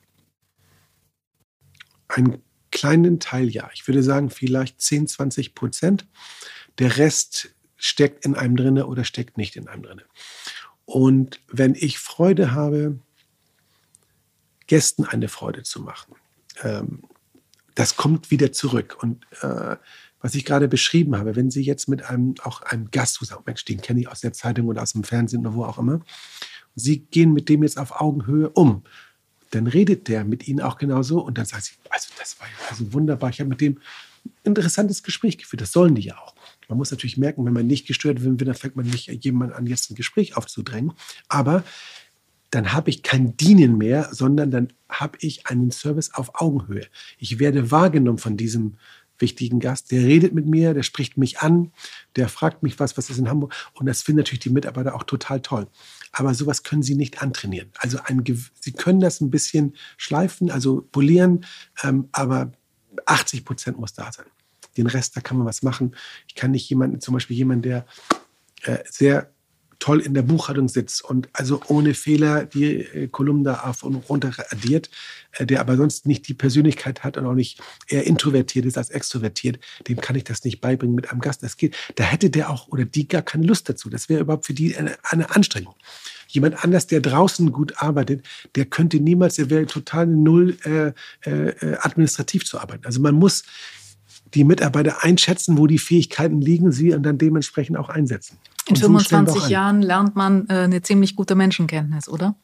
Einen kleinen Teil ja. Ich würde sagen, vielleicht 10, 20 Prozent. Der Rest steckt in einem drinne oder steckt nicht in einem drinne. Und wenn ich Freude habe, Gästen eine Freude zu machen, ähm, das kommt wieder zurück. Und äh, was ich gerade beschrieben habe, wenn Sie jetzt mit einem, auch einem Gast, sagen, Mensch, den kenne ich aus der Zeitung oder aus dem Fernsehen oder wo auch immer, Sie gehen mit dem jetzt auf Augenhöhe um, dann redet der mit Ihnen auch genauso und dann sagt sie, also das war ja also wunderbar, ich habe mit dem ein interessantes Gespräch geführt, das sollen die ja auch. Man muss natürlich merken, wenn man nicht gestört wird, dann fängt man nicht jemanden an, jetzt ein Gespräch aufzudrängen. Aber dann habe ich kein Dienen mehr, sondern dann habe ich einen Service auf Augenhöhe. Ich werde wahrgenommen von diesem wichtigen Gast. Der redet mit mir, der spricht mich an, der fragt mich was, was ist in Hamburg. Und das finden natürlich die Mitarbeiter auch total toll. Aber sowas können sie nicht antrainieren. Also ein, sie können das ein bisschen schleifen, also polieren, ähm, aber 80 Prozent muss da sein. Den Rest, da kann man was machen. Ich kann nicht jemanden, zum Beispiel jemanden, der äh, sehr toll in der Buchhaltung sitzt und also ohne Fehler die äh, Kolumnen da auf und runter addiert, äh, der aber sonst nicht die Persönlichkeit hat und auch nicht eher introvertiert ist als extrovertiert, dem kann ich das nicht beibringen mit einem Gast. Das geht. Da hätte der auch oder die gar keine Lust dazu. Das wäre überhaupt für die eine, eine Anstrengung. Jemand anders, der draußen gut arbeitet, der könnte niemals, der wäre total null äh, äh, administrativ zu arbeiten. Also man muss die Mitarbeiter einschätzen, wo die Fähigkeiten liegen, sie und dann dementsprechend auch einsetzen. In 25 Jahren lernt man äh, eine ziemlich gute Menschenkenntnis, oder?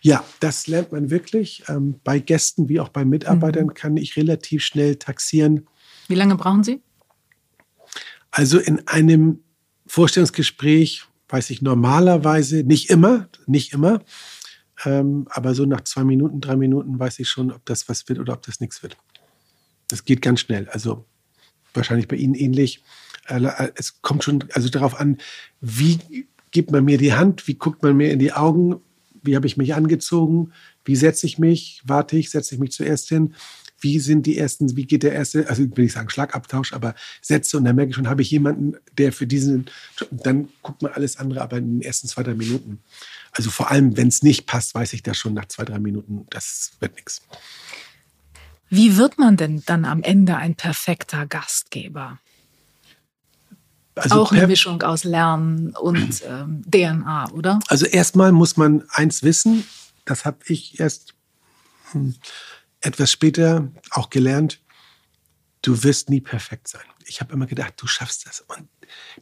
Ja, das lernt man wirklich. Ähm, bei Gästen wie auch bei Mitarbeitern mhm. kann ich relativ schnell taxieren. Wie lange brauchen Sie? Also in einem Vorstellungsgespräch weiß ich normalerweise, nicht immer, nicht immer, ähm, aber so nach zwei Minuten, drei Minuten weiß ich schon, ob das was wird oder ob das nichts wird. Das geht ganz schnell. Also wahrscheinlich bei Ihnen ähnlich. Äh, es kommt schon also darauf an, wie gibt man mir die Hand, wie guckt man mir in die Augen, wie habe ich mich angezogen, wie setze ich mich, warte ich, setze ich mich zuerst hin, wie sind die ersten, wie geht der erste, also will ich sagen Schlagabtausch, aber Sätze und dann merke ich schon, habe ich jemanden, der für diesen, dann guckt man alles andere, aber in den ersten zwei, drei Minuten. Also vor allem, wenn es nicht passt, weiß ich das schon nach zwei, drei Minuten, das wird nichts. Wie wird man denn dann am Ende ein perfekter Gastgeber? Also auch eine Mischung aus Lernen und ähm, DNA, oder? Also erstmal muss man eins wissen, das habe ich erst hm, etwas später auch gelernt, du wirst nie perfekt sein. Ich habe immer gedacht, du schaffst das. Und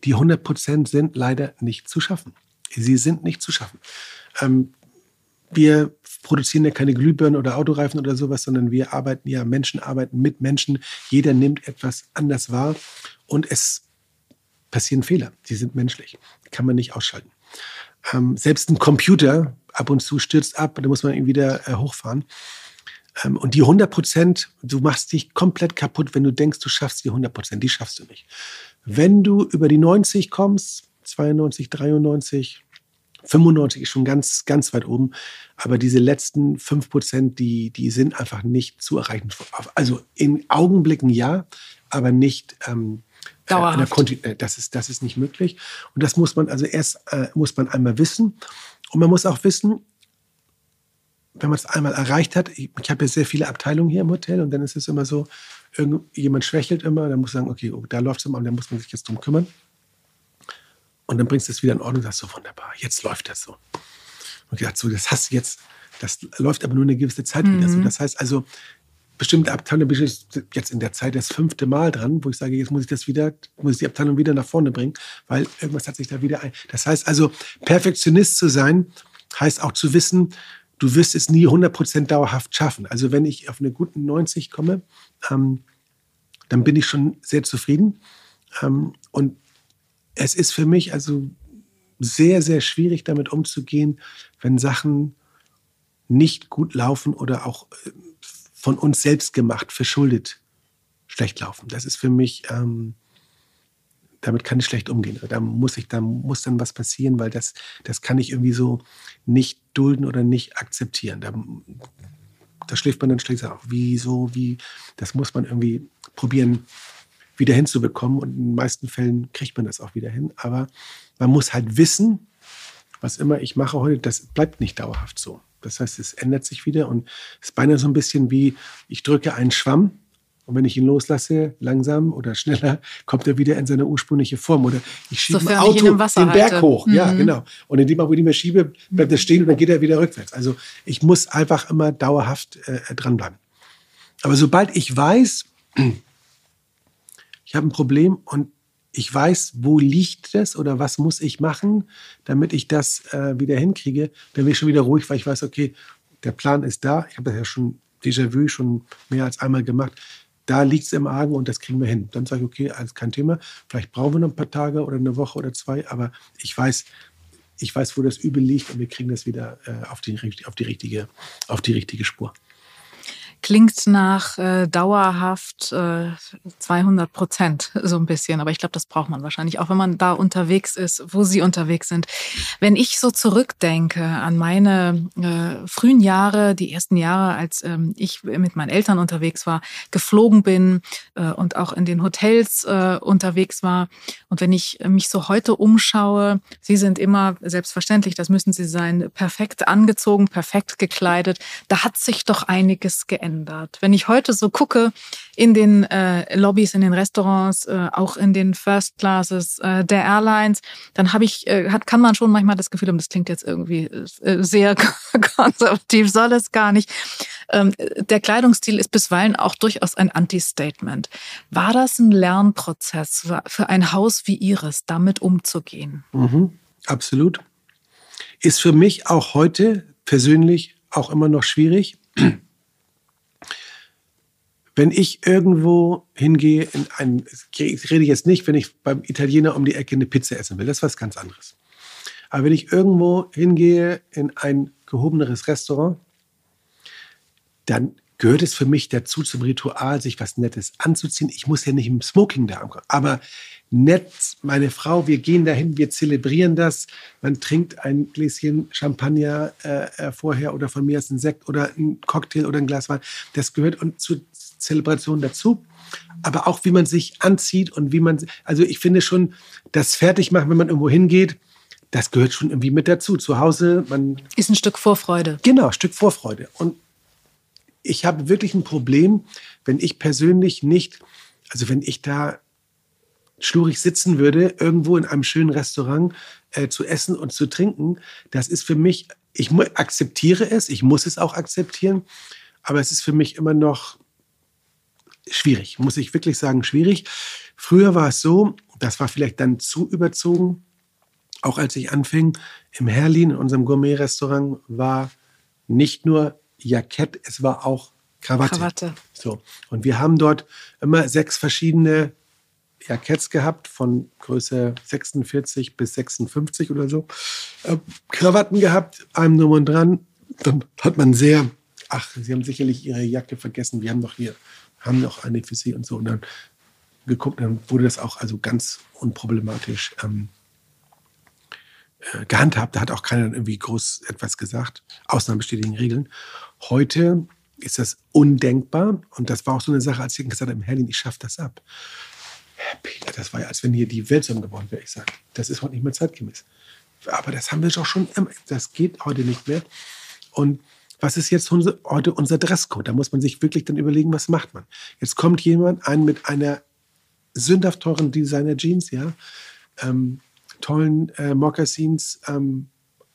die 100 Prozent sind leider nicht zu schaffen. Sie sind nicht zu schaffen. Ähm, wir produzieren ja keine Glühbirnen oder Autoreifen oder sowas, sondern wir arbeiten ja, Menschen arbeiten mit Menschen. Jeder nimmt etwas anders wahr und es passieren Fehler. Sie sind menschlich. Die kann man nicht ausschalten. Ähm, selbst ein Computer ab und zu stürzt ab, da muss man ihn wieder äh, hochfahren. Ähm, und die 100 Prozent, du machst dich komplett kaputt, wenn du denkst, du schaffst die 100 Prozent. Die schaffst du nicht. Wenn du über die 90 kommst, 92, 93, 95 ist schon ganz, ganz weit oben. Aber diese letzten 5 Prozent, die, die sind einfach nicht zu erreichen. Also in Augenblicken ja, aber nicht ähm, Dauerhaft. Äh, das, ist, das ist nicht möglich. Und das muss man also erst äh, muss man einmal wissen. Und man muss auch wissen, wenn man es einmal erreicht hat, ich, ich habe ja sehr viele Abteilungen hier im Hotel und dann ist es immer so, jemand schwächelt immer, dann muss man sagen, okay, oh, da läuft es immer und dann muss man sich jetzt drum kümmern. Und dann bringst du es wieder in Ordnung und sagst so, wunderbar, jetzt läuft das so. Und ich dachte so, das hast du jetzt, das läuft aber nur eine gewisse Zeit mhm. wieder so. Das heißt also, bestimmte Abteilungen bin ich jetzt in der Zeit das fünfte Mal dran, wo ich sage, jetzt muss ich das wieder, muss ich die Abteilung wieder nach vorne bringen, weil irgendwas hat sich da wieder ein. Das heißt also, Perfektionist zu sein, heißt auch zu wissen, du wirst es nie 100% dauerhaft schaffen. Also wenn ich auf eine guten 90 komme, ähm, dann bin ich schon sehr zufrieden. Ähm, und es ist für mich also sehr, sehr schwierig damit umzugehen, wenn Sachen nicht gut laufen oder auch äh, von uns selbst gemacht, verschuldet schlecht laufen. Das ist für mich, ähm, damit kann ich schlecht umgehen. Da muss ich, da muss dann was passieren, weil das, das kann ich irgendwie so nicht dulden oder nicht akzeptieren. Da, da schläft man dann schlecht auf. Wieso, wie, das muss man irgendwie probieren wieder hinzubekommen. Und in den meisten Fällen kriegt man das auch wieder hin. Aber man muss halt wissen, was immer ich mache heute, das bleibt nicht dauerhaft so. Das heißt, es ändert sich wieder und es ist beinahe so ein bisschen wie, ich drücke einen Schwamm und wenn ich ihn loslasse, langsam oder schneller, kommt er wieder in seine ursprüngliche Form. Oder ich schiebe ein Auto den Berg halte. hoch. Mhm. Ja, genau. Und in dem Augenblick, wo ich ihn mehr schiebe, bleibt er stehen und dann geht er wieder rückwärts. Also ich muss einfach immer dauerhaft äh, dranbleiben. Aber sobald ich weiß, ich habe ein Problem und ich weiß, wo liegt das oder was muss ich machen, damit ich das äh, wieder hinkriege, dann bin ich schon wieder ruhig, weil ich weiß, okay, der Plan ist da. Ich habe das ja schon Déjà-vu schon mehr als einmal gemacht. Da liegt es im Argen und das kriegen wir hin. Dann sage ich, okay, alles kein Thema. Vielleicht brauchen wir noch ein paar Tage oder eine Woche oder zwei, aber ich weiß, ich weiß, wo das Übel liegt und wir kriegen das wieder äh, auf, die, auf, die richtige, auf die richtige Spur. Klingt nach äh, dauerhaft äh, 200 Prozent so ein bisschen. Aber ich glaube, das braucht man wahrscheinlich, auch wenn man da unterwegs ist, wo Sie unterwegs sind. Wenn ich so zurückdenke an meine äh, frühen Jahre, die ersten Jahre, als ähm, ich mit meinen Eltern unterwegs war, geflogen bin äh, und auch in den Hotels äh, unterwegs war. Und wenn ich mich so heute umschaue, Sie sind immer selbstverständlich, das müssen Sie sein, perfekt angezogen, perfekt gekleidet. Da hat sich doch einiges geändert. Wenn ich heute so gucke in den äh, Lobbys, in den Restaurants, äh, auch in den First Classes äh, der Airlines, dann habe ich, äh, hat, kann man schon manchmal das Gefühl haben, das klingt jetzt irgendwie äh, sehr konservativ, soll es gar nicht. Ähm, der Kleidungsstil ist bisweilen auch durchaus ein Anti-Statement. War das ein Lernprozess für ein Haus wie Ihres, damit umzugehen? Mhm, absolut. Ist für mich auch heute persönlich auch immer noch schwierig. Wenn ich irgendwo hingehe in ein, ich rede jetzt nicht, wenn ich beim Italiener um die Ecke eine Pizza essen will, das ist was ganz anderes. Aber wenn ich irgendwo hingehe in ein gehobeneres Restaurant, dann gehört es für mich dazu zum Ritual, sich was Nettes anzuziehen. Ich muss ja nicht im Smoking da ankommen, aber nett, meine Frau, wir gehen dahin, wir zelebrieren das. Man trinkt ein Gläschen Champagner äh, äh vorher oder von mir ist ein Sekt oder ein Cocktail oder ein Glas Wein. Das gehört und zur Zelebration dazu. Aber auch wie man sich anzieht und wie man, also ich finde schon, das Fertigmachen, wenn man irgendwo hingeht, das gehört schon irgendwie mit dazu. Zu Hause, man. Ist ein Stück Vorfreude. Genau, Stück Vorfreude. Und ich habe wirklich ein Problem, wenn ich persönlich nicht, also wenn ich da schlurig sitzen würde, irgendwo in einem schönen Restaurant äh, zu essen und zu trinken, das ist für mich, ich akzeptiere es, ich muss es auch akzeptieren, aber es ist für mich immer noch schwierig, muss ich wirklich sagen, schwierig. Früher war es so, das war vielleicht dann zu überzogen, auch als ich anfing, im Herlin, in unserem Gourmet-Restaurant, war nicht nur Jackett, es war auch Krawatte. Krawatte. So. Und wir haben dort immer sechs verschiedene Jacketts gehabt, von Größe 46 bis 56 oder so. Äh, Krawatten gehabt, einem Nummer dran. Dann hat man sehr, ach, Sie haben sicherlich Ihre Jacke vergessen, wir haben doch hier, haben noch eine für Sie und so. Und dann geguckt, dann wurde das auch also ganz unproblematisch ähm, äh, gehandhabt. Da hat auch keiner irgendwie groß etwas gesagt. Ausnahmen bestätigen Regeln. Heute ist das undenkbar. Und das war auch so eine Sache, als ich gesagt habe, Herrlin, ich schaffe das ab. Herr Peter, das war ja, als wenn hier die Welt zusammengebaut wäre. Ich sage, das ist heute nicht mehr zeitgemäß. Aber das haben wir doch schon. Das geht heute nicht mehr. Und was ist jetzt heute unser Dresscode? Da muss man sich wirklich dann überlegen, was macht man. Jetzt kommt jemand ein mit einer sündhaft teuren Designer-Jeans, ja, ähm, tollen äh, Moccasins, ähm,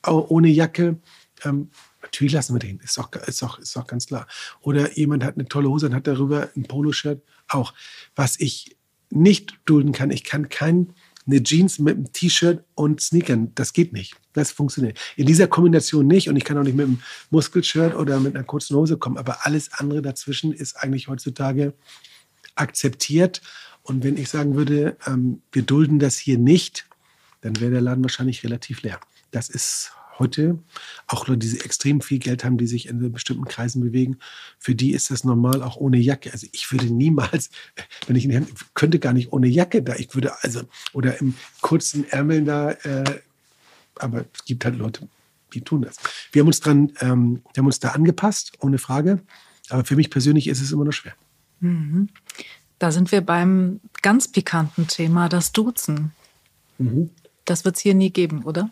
ohne Jacke. Ähm, natürlich lassen wir den, ist doch, ist, ist ganz klar. Oder jemand hat eine tolle Hose und hat darüber ein Poloshirt. Auch. Was ich nicht dulden kann. Ich kann kein eine Jeans mit einem T-Shirt und Sneakern. Das geht nicht. Das funktioniert. In dieser Kombination nicht. Und ich kann auch nicht mit einem Muskelshirt oder mit einer kurzen Hose kommen. Aber alles andere dazwischen ist eigentlich heutzutage akzeptiert. Und wenn ich sagen würde, ähm, wir dulden das hier nicht, dann wäre der Laden wahrscheinlich relativ leer. Das ist heute, auch Leute, die extrem viel Geld haben, die sich in bestimmten Kreisen bewegen, für die ist das normal auch ohne Jacke. Also ich würde niemals, wenn ich in Hemd, könnte gar nicht ohne Jacke da. Ich würde also, oder im kurzen Ärmeln da, äh, aber es gibt halt Leute, die tun das. Wir haben uns dran, ähm, wir haben uns da angepasst, ohne Frage. Aber für mich persönlich ist es immer noch schwer. Mhm. Da sind wir beim ganz pikanten Thema, das Duzen. Mhm. Das wird es hier nie geben, oder?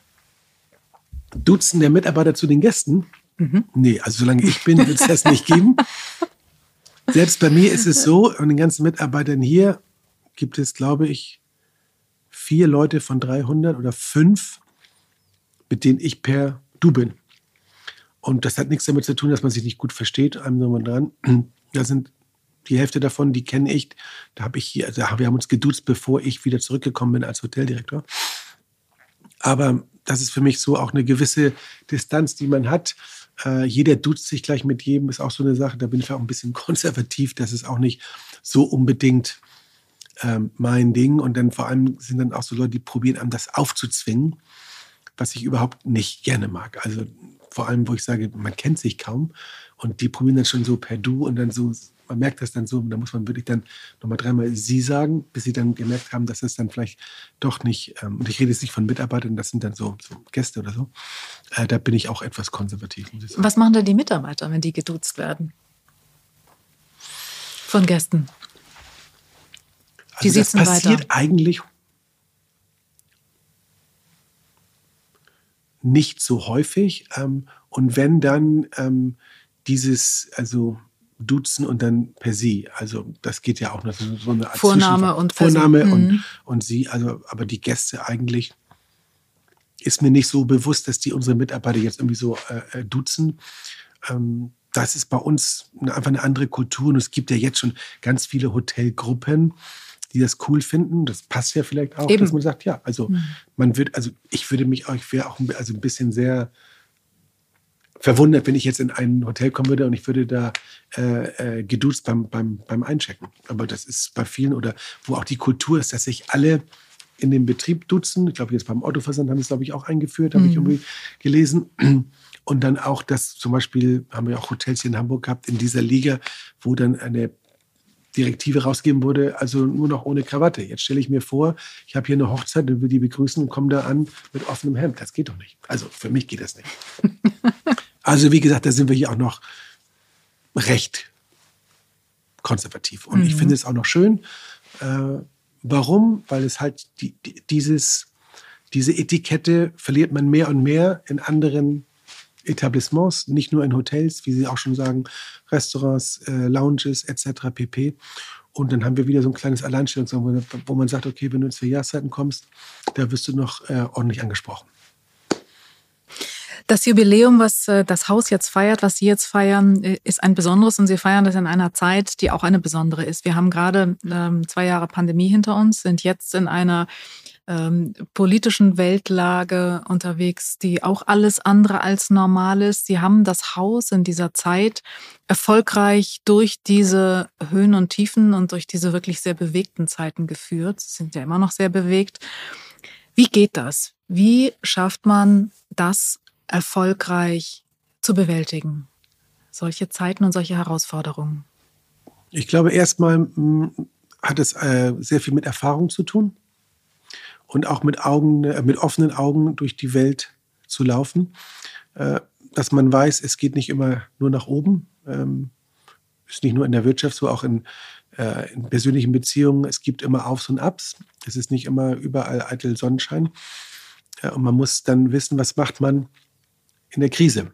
Duzen der Mitarbeiter zu den Gästen? Mhm. Nee, also solange ich bin, wird es das nicht geben. Selbst bei mir ist es so, und den ganzen Mitarbeitern hier gibt es, glaube ich, vier Leute von 300 oder fünf, mit denen ich per Du bin. Und das hat nichts damit zu tun, dass man sich nicht gut versteht, einem nur dran. Da sind die Hälfte davon, die kenne ich. Da habe ich hier, also wir haben uns geduzt, bevor ich wieder zurückgekommen bin als Hoteldirektor. Aber das ist für mich so auch eine gewisse Distanz, die man hat. Äh, jeder duzt sich gleich mit jedem, ist auch so eine Sache. Da bin ich auch ein bisschen konservativ. Das ist auch nicht so unbedingt ähm, mein Ding. Und dann vor allem sind dann auch so Leute, die probieren, einem das aufzuzwingen, was ich überhaupt nicht gerne mag. Also vor allem, wo ich sage, man kennt sich kaum Und die probieren dann schon so per Du und dann so, man merkt das dann so, und da muss man wirklich dann nochmal dreimal Sie sagen, bis sie dann gemerkt haben, dass es dann vielleicht doch nicht, ähm, und ich rede jetzt nicht von Mitarbeitern, das sind dann so, so Gäste oder so. Äh, da bin ich auch etwas konservativ. Was machen da die Mitarbeiter, wenn die geduzt werden? Von Gästen. Also das sitzen passiert weiter. eigentlich nicht so häufig. Ähm, und wenn dann ähm, dieses, also Duzen und dann per Sie. Also das geht ja auch noch so eine Art Vorname und. Vorname und, Mhm. und Sie. Also, aber die Gäste eigentlich ist mir nicht so bewusst, dass die unsere Mitarbeiter jetzt irgendwie so äh, äh, duzen. Ähm, das ist bei uns einfach eine andere Kultur. Und es gibt ja jetzt schon ganz viele Hotelgruppen, die das cool finden. Das passt ja vielleicht auch, Eben. dass man sagt, ja, also man wird, also ich würde mich auch, ich wäre auch also ein bisschen sehr verwundert, wenn ich jetzt in ein Hotel kommen würde und ich würde da äh, äh, geduzt beim, beim, beim Einchecken. Aber das ist bei vielen oder wo auch die Kultur ist, dass sich alle in dem Betrieb duzen. Ich glaube, jetzt beim Autoversand haben sie es, glaube ich, auch eingeführt, habe ich irgendwie gelesen. Und dann auch, dass zum Beispiel, haben wir auch Hotels hier in Hamburg gehabt, in dieser Liga, wo dann eine Direktive rausgegeben wurde, also nur noch ohne Krawatte. Jetzt stelle ich mir vor, ich habe hier eine Hochzeit und will die begrüßen und komme da an mit offenem Hemd. Das geht doch nicht. Also für mich geht das nicht. Also wie gesagt, da sind wir hier auch noch recht konservativ. Und ich finde es auch noch schön. Äh, warum? Weil es halt die, die, dieses, diese Etikette verliert man mehr und mehr in anderen Etablissements, nicht nur in Hotels, wie Sie auch schon sagen, Restaurants, äh, Lounges etc. pp. Und dann haben wir wieder so ein kleines Alleinstellungsmerkmal, wo, wo man sagt, okay, wenn du ins Jahreszeiten kommst, da wirst du noch äh, ordentlich angesprochen. Das Jubiläum, was äh, das Haus jetzt feiert, was Sie jetzt feiern, äh, ist ein besonderes und Sie feiern das in einer Zeit, die auch eine besondere ist. Wir haben gerade ähm, zwei Jahre Pandemie hinter uns, sind jetzt in einer ähm, politischen Weltlage unterwegs, die auch alles andere als normal ist. Sie haben das Haus in dieser Zeit erfolgreich durch diese Höhen und Tiefen und durch diese wirklich sehr bewegten Zeiten geführt. Sie sind ja immer noch sehr bewegt. Wie geht das? Wie schafft man das erfolgreich zu bewältigen? Solche Zeiten und solche Herausforderungen. Ich glaube, erstmal mh, hat es äh, sehr viel mit Erfahrung zu tun und auch mit Augen, äh, mit offenen Augen durch die Welt zu laufen. Äh, dass man weiß, es geht nicht immer nur nach oben. Ähm, ist nicht nur in der Wirtschaft so, auch in, in persönlichen Beziehungen. Es gibt immer Aufs und Abs. Es ist nicht immer überall eitel Sonnenschein. Und man muss dann wissen, was macht man in der Krise.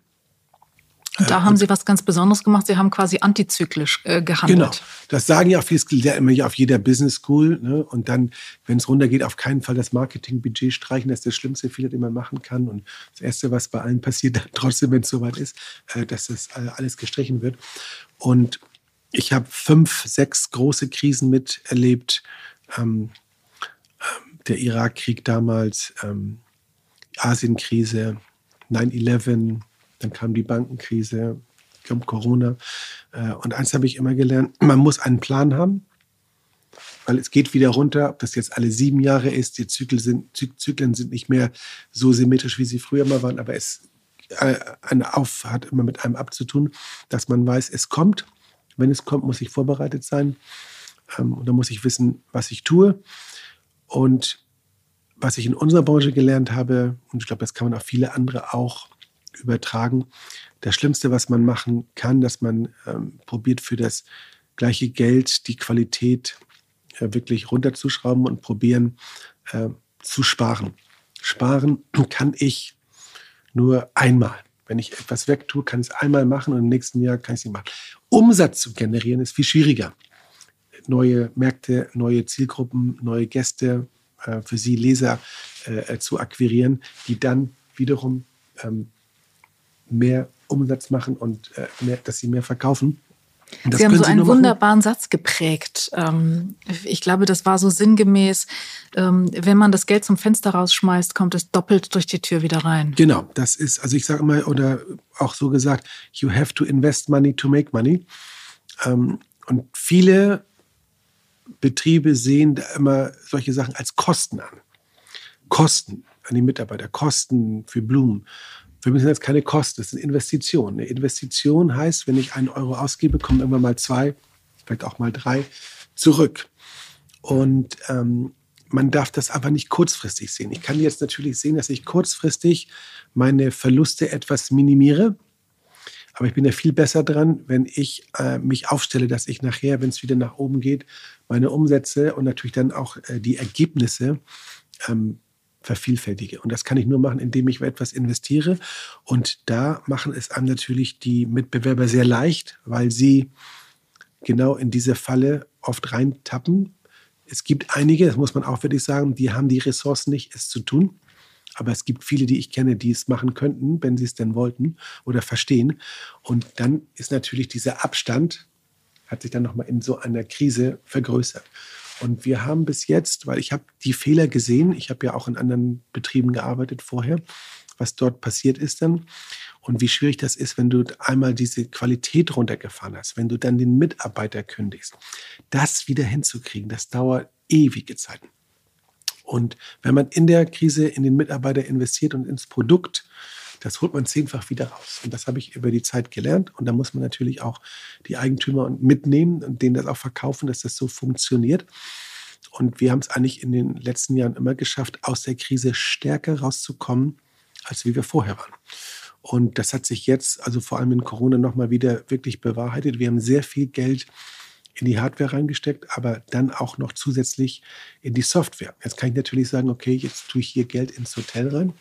Und da haben Sie was ganz Besonderes gemacht. Sie haben quasi antizyklisch äh, gehandelt. Genau. Das sagen ja auch viele, immer ja auf jeder Business School. Ne? Und dann, wenn es runtergeht, auf keinen Fall das Marketingbudget streichen. Das ist der schlimmste Fehler, den man machen kann. Und das Erste, was bei allen passiert, dann trotzdem, wenn es soweit ist, äh, dass das äh, alles gestrichen wird. Und ich habe fünf, sechs große Krisen miterlebt. Ähm, ähm, der Irakkrieg damals, ähm, Asienkrise, 9-11, dann kam die Bankenkrise, kommt Corona. Äh, Und eins habe ich immer gelernt, man muss einen Plan haben, weil es geht wieder runter, ob das jetzt alle sieben Jahre ist, die Zyklen sind, Zy- Zyklen sind nicht mehr so symmetrisch, wie sie früher mal waren, aber es äh, eine Auf hat immer mit einem abzutun, dass man weiß, es kommt. Wenn es kommt, muss ich vorbereitet sein. Ähm, Und dann muss ich wissen, was ich tue. Und was ich in unserer Branche gelernt habe, und ich glaube, das kann man auf viele andere auch übertragen, das Schlimmste, was man machen kann, dass man ähm, probiert für das gleiche Geld die Qualität äh, wirklich runterzuschrauben und probieren äh, zu sparen. Sparen kann ich nur einmal. Wenn ich etwas wegtue, kann ich es einmal machen und im nächsten Jahr kann ich es nicht machen. Umsatz zu generieren ist viel schwieriger. Neue Märkte, neue Zielgruppen, neue Gäste äh, für Sie Leser äh, zu akquirieren, die dann wiederum ähm, mehr Umsatz machen und äh, mehr, dass sie mehr verkaufen. Das Sie haben so einen machen. wunderbaren Satz geprägt. Ähm, Ich glaube, das war so sinngemäß, ähm, wenn man das Geld zum Fenster rausschmeißt, kommt es doppelt durch die Tür wieder rein. Genau, das ist, also ich sage immer, oder auch so gesagt, you have to invest money to make money. Ähm, und viele Betriebe sehen da immer solche Sachen als Kosten an. Kosten an die Mitarbeiter, Kosten für Blumen, für mich sind das keine Kosten, das sind Investitionen. Eine Investition heißt, wenn ich einen Euro ausgebe, kommen immer mal zwei, vielleicht auch mal drei zurück. Und ähm, man darf das aber nicht kurzfristig sehen. Ich kann jetzt natürlich sehen, dass ich kurzfristig meine Verluste etwas minimiere. Aber ich bin ja viel besser dran, wenn ich äh, mich aufstelle, dass ich nachher, wenn es wieder nach oben geht, meine Umsätze und natürlich dann auch äh, die Ergebnisse ähm, vervielfältige. Und das kann ich nur machen, indem ich etwas investiere. Und da machen es einem natürlich die Mitbewerber sehr leicht, weil sie genau in diese Falle oft reintappen. Es gibt einige, das muss man auch wirklich sagen, die haben die Ressourcen nicht, es zu tun. Aber es gibt viele, die ich kenne, die es machen könnten, wenn sie es denn wollten oder verstehen. Und dann ist natürlich dieser Abstand, hat sich dann nochmal in so einer Krise vergrößert. Und wir haben bis jetzt, weil ich habe die Fehler gesehen, ich habe ja auch in anderen Betrieben gearbeitet vorher, was dort passiert ist dann und wie schwierig das ist, wenn du einmal diese Qualität runtergefahren hast, wenn du dann den Mitarbeiter kündigst. Das wieder hinzukriegen, das dauert ewige Zeiten. Und wenn man in der Krise in den Mitarbeiter investiert und ins Produkt, das holt man zehnfach wieder raus. Und das habe ich über die Zeit gelernt. Und da muss man natürlich auch die Eigentümer mitnehmen und denen das auch verkaufen, dass das so funktioniert. Und wir haben es eigentlich in den letzten Jahren immer geschafft, aus der Krise stärker rauszukommen, als wie wir vorher waren. Und das hat sich jetzt, also vor allem in Corona, nochmal wieder wirklich bewahrheitet. Wir haben sehr viel Geld in die Hardware reingesteckt, aber dann auch noch zusätzlich in die Software. Jetzt kann ich natürlich sagen, okay, jetzt tue ich hier Geld ins Hotel rein.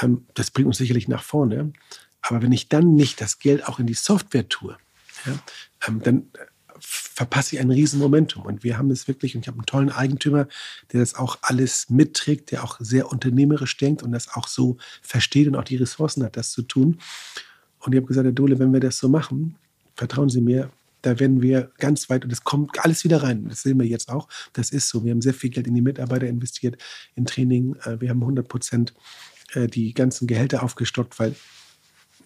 Ähm, das bringt uns sicherlich nach vorne. Aber wenn ich dann nicht das Geld auch in die Software tue, ja, ähm, dann äh, verpasse ich ein Riesenmomentum. Und wir haben es wirklich, und ich habe einen tollen Eigentümer, der das auch alles mitträgt, der auch sehr unternehmerisch denkt und das auch so versteht und auch die Ressourcen hat, das zu tun. Und ich habe gesagt, Herr Dole, wenn wir das so machen, vertrauen Sie mir, da werden wir ganz weit und es kommt alles wieder rein. Das sehen wir jetzt auch. Das ist so. Wir haben sehr viel Geld in die Mitarbeiter investiert, in Training. Äh, wir haben 100 Prozent äh, die ganzen Gehälter aufgestockt, weil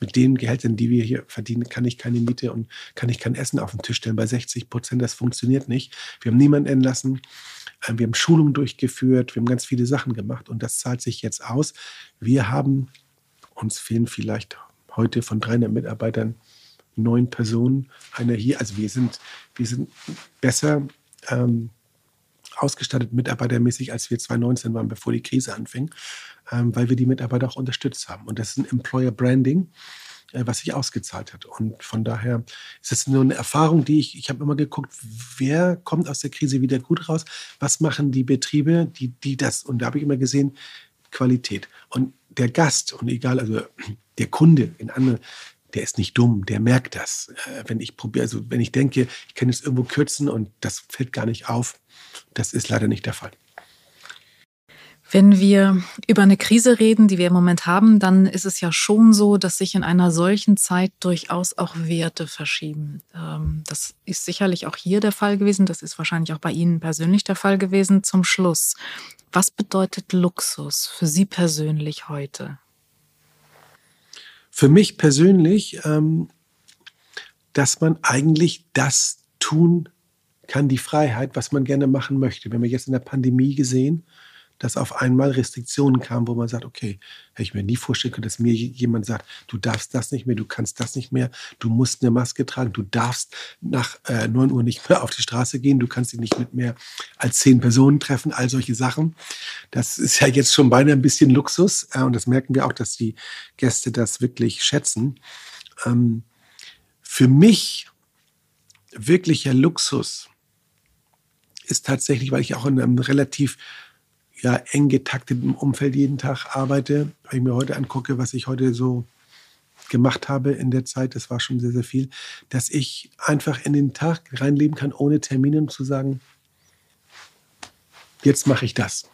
mit den Gehältern, die wir hier verdienen, kann ich keine Miete und kann ich kein Essen auf den Tisch stellen. Bei 60 Prozent, das funktioniert nicht. Wir haben niemanden entlassen. Äh, wir haben Schulungen durchgeführt. Wir haben ganz viele Sachen gemacht und das zahlt sich jetzt aus. Wir haben, uns fehlen vielleicht heute von 300 Mitarbeitern neun Personen, einer hier. Also wir sind, wir sind besser ähm, ausgestattet mitarbeitermäßig, als wir 2019 waren, bevor die Krise anfing, ähm, weil wir die Mitarbeiter auch unterstützt haben. Und das ist ein Employer Branding, äh, was sich ausgezahlt hat. Und von daher ist es nur eine Erfahrung, die ich, ich habe immer geguckt, wer kommt aus der Krise wieder gut raus, was machen die Betriebe, die, die das, und da habe ich immer gesehen, Qualität. Und der Gast, und egal, also der Kunde in anderen, der ist nicht dumm, der merkt das. Äh, wenn ich probiere, also wenn ich denke, ich kann es irgendwo kürzen und das fällt gar nicht auf, das ist leider nicht der Fall. Wenn wir über eine Krise reden, die wir im Moment haben, dann ist es ja schon so, dass sich in einer solchen Zeit durchaus auch Werte verschieben. Ähm, das ist sicherlich auch hier der Fall gewesen. Das ist wahrscheinlich auch bei Ihnen persönlich der Fall gewesen. Zum Schluss, was bedeutet Luxus für Sie persönlich heute? Für mich persönlich, ähm, dass man eigentlich das tun kann, die Freiheit, was man gerne machen möchte. Wir jetzt in der Pandemie gesehen, dass auf einmal Restriktionen kamen, wo man sagt, okay, hätte ich mir nie vorstellen können, dass mir jemand sagt, du darfst das nicht mehr, du kannst das nicht mehr, du musst eine Maske tragen, du darfst nach äh, 9 Uhr nicht mehr auf die Straße gehen, du kannst dich nicht mit mehr als zehn Personen treffen, all solche Sachen. Das ist ja jetzt schon beinahe ein bisschen Luxus äh, und das merken wir auch, dass die Gäste das wirklich schätzen. Ähm, für mich wirklicher Luxus ist tatsächlich, weil ich auch in einem relativ ja, eng getakteten Umfeld jeden Tag arbeite. Wenn ich mir heute angucke, was ich heute so gemacht habe in der Zeit, das war schon sehr, sehr viel, dass ich einfach in den Tag reinleben kann, ohne Termine zu sagen, jetzt mache ich das.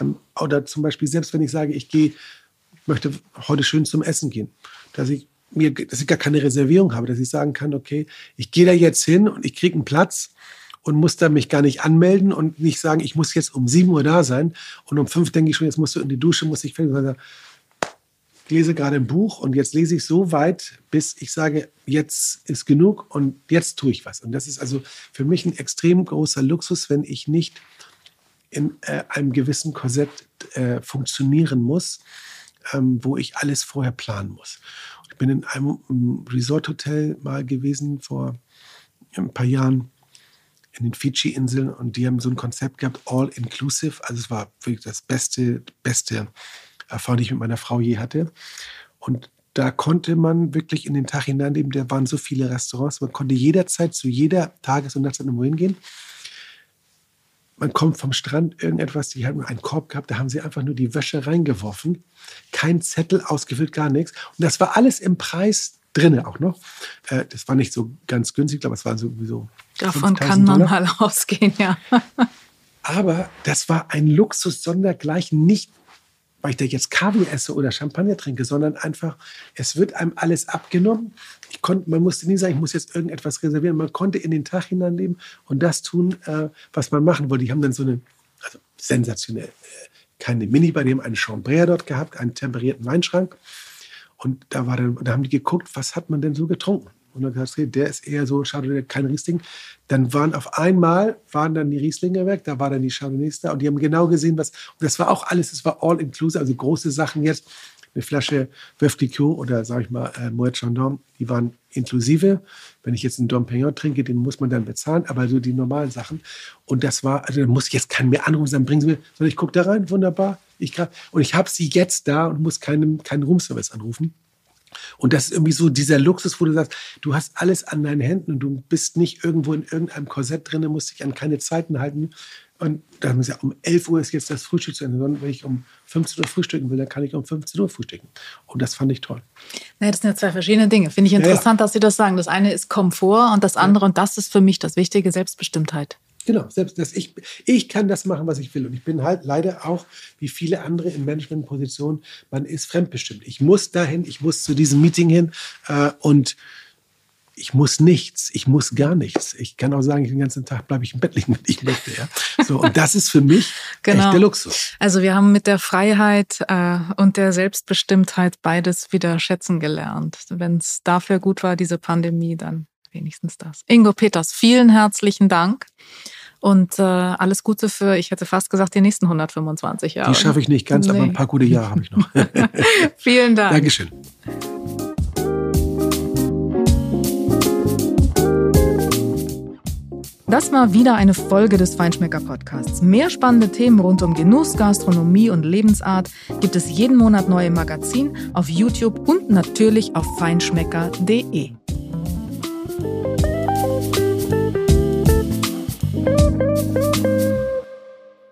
Ähm, oder zum Beispiel, selbst wenn ich sage, ich gehe, möchte heute schön zum Essen gehen, dass ich mir, dass ich gar keine Reservierung habe, dass ich sagen kann, okay, ich gehe da jetzt hin und ich kriege einen Platz und muss da mich gar nicht anmelden und nicht sagen, ich muss jetzt um 7 Uhr da sein und um 5 denke ich schon, jetzt musst du in die Dusche, muss ich fertig. Ich lese gerade ein Buch und jetzt lese ich so weit, bis ich sage, jetzt ist genug und jetzt tue ich was. Und das ist also für mich ein extrem großer Luxus, wenn ich nicht in äh, einem gewissen Korsett äh, funktionieren muss, ähm, wo ich alles vorher planen muss. Ich bin in einem Resort-Hotel mal gewesen vor ein paar Jahren in den Fidschi-Inseln und die haben so ein Konzept gehabt, all inclusive. Also es war wirklich das beste, beste Erfahrung, die ich mit meiner Frau je hatte. Und da konnte man wirklich in den Tag hineinleben. Da waren so viele Restaurants. Man konnte jederzeit zu jeder Tages- und Nachtzeit irgendwo hingehen. Man kommt vom Strand, irgendetwas, die haben einen Korb gehabt, da haben sie einfach nur die Wäsche reingeworfen. Kein Zettel ausgefüllt, gar nichts. Und das war alles im Preis drinne auch noch. Äh, das war nicht so ganz günstig, glaube es war sowieso. Davon kann man Dollar. mal ausgehen, ja. Aber das war ein Luxus sondergleichen, nicht weil ich da jetzt Kaviar esse oder Champagner trinke, sondern einfach, es wird einem alles abgenommen. Ich konnte, man musste nie sagen, ich muss jetzt irgendetwas reservieren. Man konnte in den Tag hineinleben und das tun, äh, was man machen wollte. Die haben dann so eine, also sensationell, äh, keine Mini, bei dem einen Chambray dort gehabt, einen temperierten Weinschrank. Und da, war dann, da haben die geguckt, was hat man denn so getrunken? Und dann gesagt, der ist eher so, schade, kein Riesling. Dann waren auf einmal, waren dann die Rieslinge weg, da war dann die Chardonnays da und die haben genau gesehen, was, und das war auch alles, es war all inclusive, also große Sachen jetzt. Eine Flasche Veuve oder sage ich mal äh, Moet Chandon, die waren inklusive. Wenn ich jetzt einen Dom Pignon trinke, den muss man dann bezahlen, aber so die normalen Sachen. Und das war, also da muss ich jetzt keinen mehr anrufen, dann bringen Sie mir, sondern ich gucke da rein, wunderbar. Ich kann, und ich habe sie jetzt da und muss keinen, keinen Roomservice anrufen. Und das ist irgendwie so dieser Luxus, wo du sagst, du hast alles an deinen Händen und du bist nicht irgendwo in irgendeinem Korsett drin, musst dich an keine Zeiten halten. Und dann muss ja, um 11 Uhr ist jetzt das Frühstück zu Ende, sondern wenn ich um 15 Uhr frühstücken will, dann kann ich um 15 Uhr frühstücken. Und das fand ich toll. Naja, das sind ja zwei verschiedene Dinge. Finde ich interessant, ja, ja. dass Sie das sagen. Das eine ist Komfort und das andere, ja. und das ist für mich das Wichtige, Selbstbestimmtheit. Genau, selbst dass ich, ich kann das machen, was ich will. Und ich bin halt leider auch, wie viele andere in Managementpositionen, man ist fremdbestimmt. Ich muss dahin, ich muss zu diesem Meeting hin äh, und ich muss nichts, ich muss gar nichts. Ich kann auch sagen, den ganzen Tag bleibe ich im Bett liegen, wenn ich möchte. Ja? So, und das ist für mich genau. echt der Luxus. Also wir haben mit der Freiheit äh, und der Selbstbestimmtheit beides wieder schätzen gelernt. Wenn es dafür gut war, diese Pandemie, dann wenigstens das. Ingo Peters, vielen herzlichen Dank. Und äh, alles Gute für, ich hätte fast gesagt, die nächsten 125 Jahre. Die schaffe ich nicht ganz, nee. aber ein paar gute Jahre habe ich noch. Vielen Dank. Dankeschön. Das war wieder eine Folge des Feinschmecker Podcasts. Mehr spannende Themen rund um Genuss, Gastronomie und Lebensart gibt es jeden Monat neu im Magazin, auf YouTube und natürlich auf feinschmecker.de.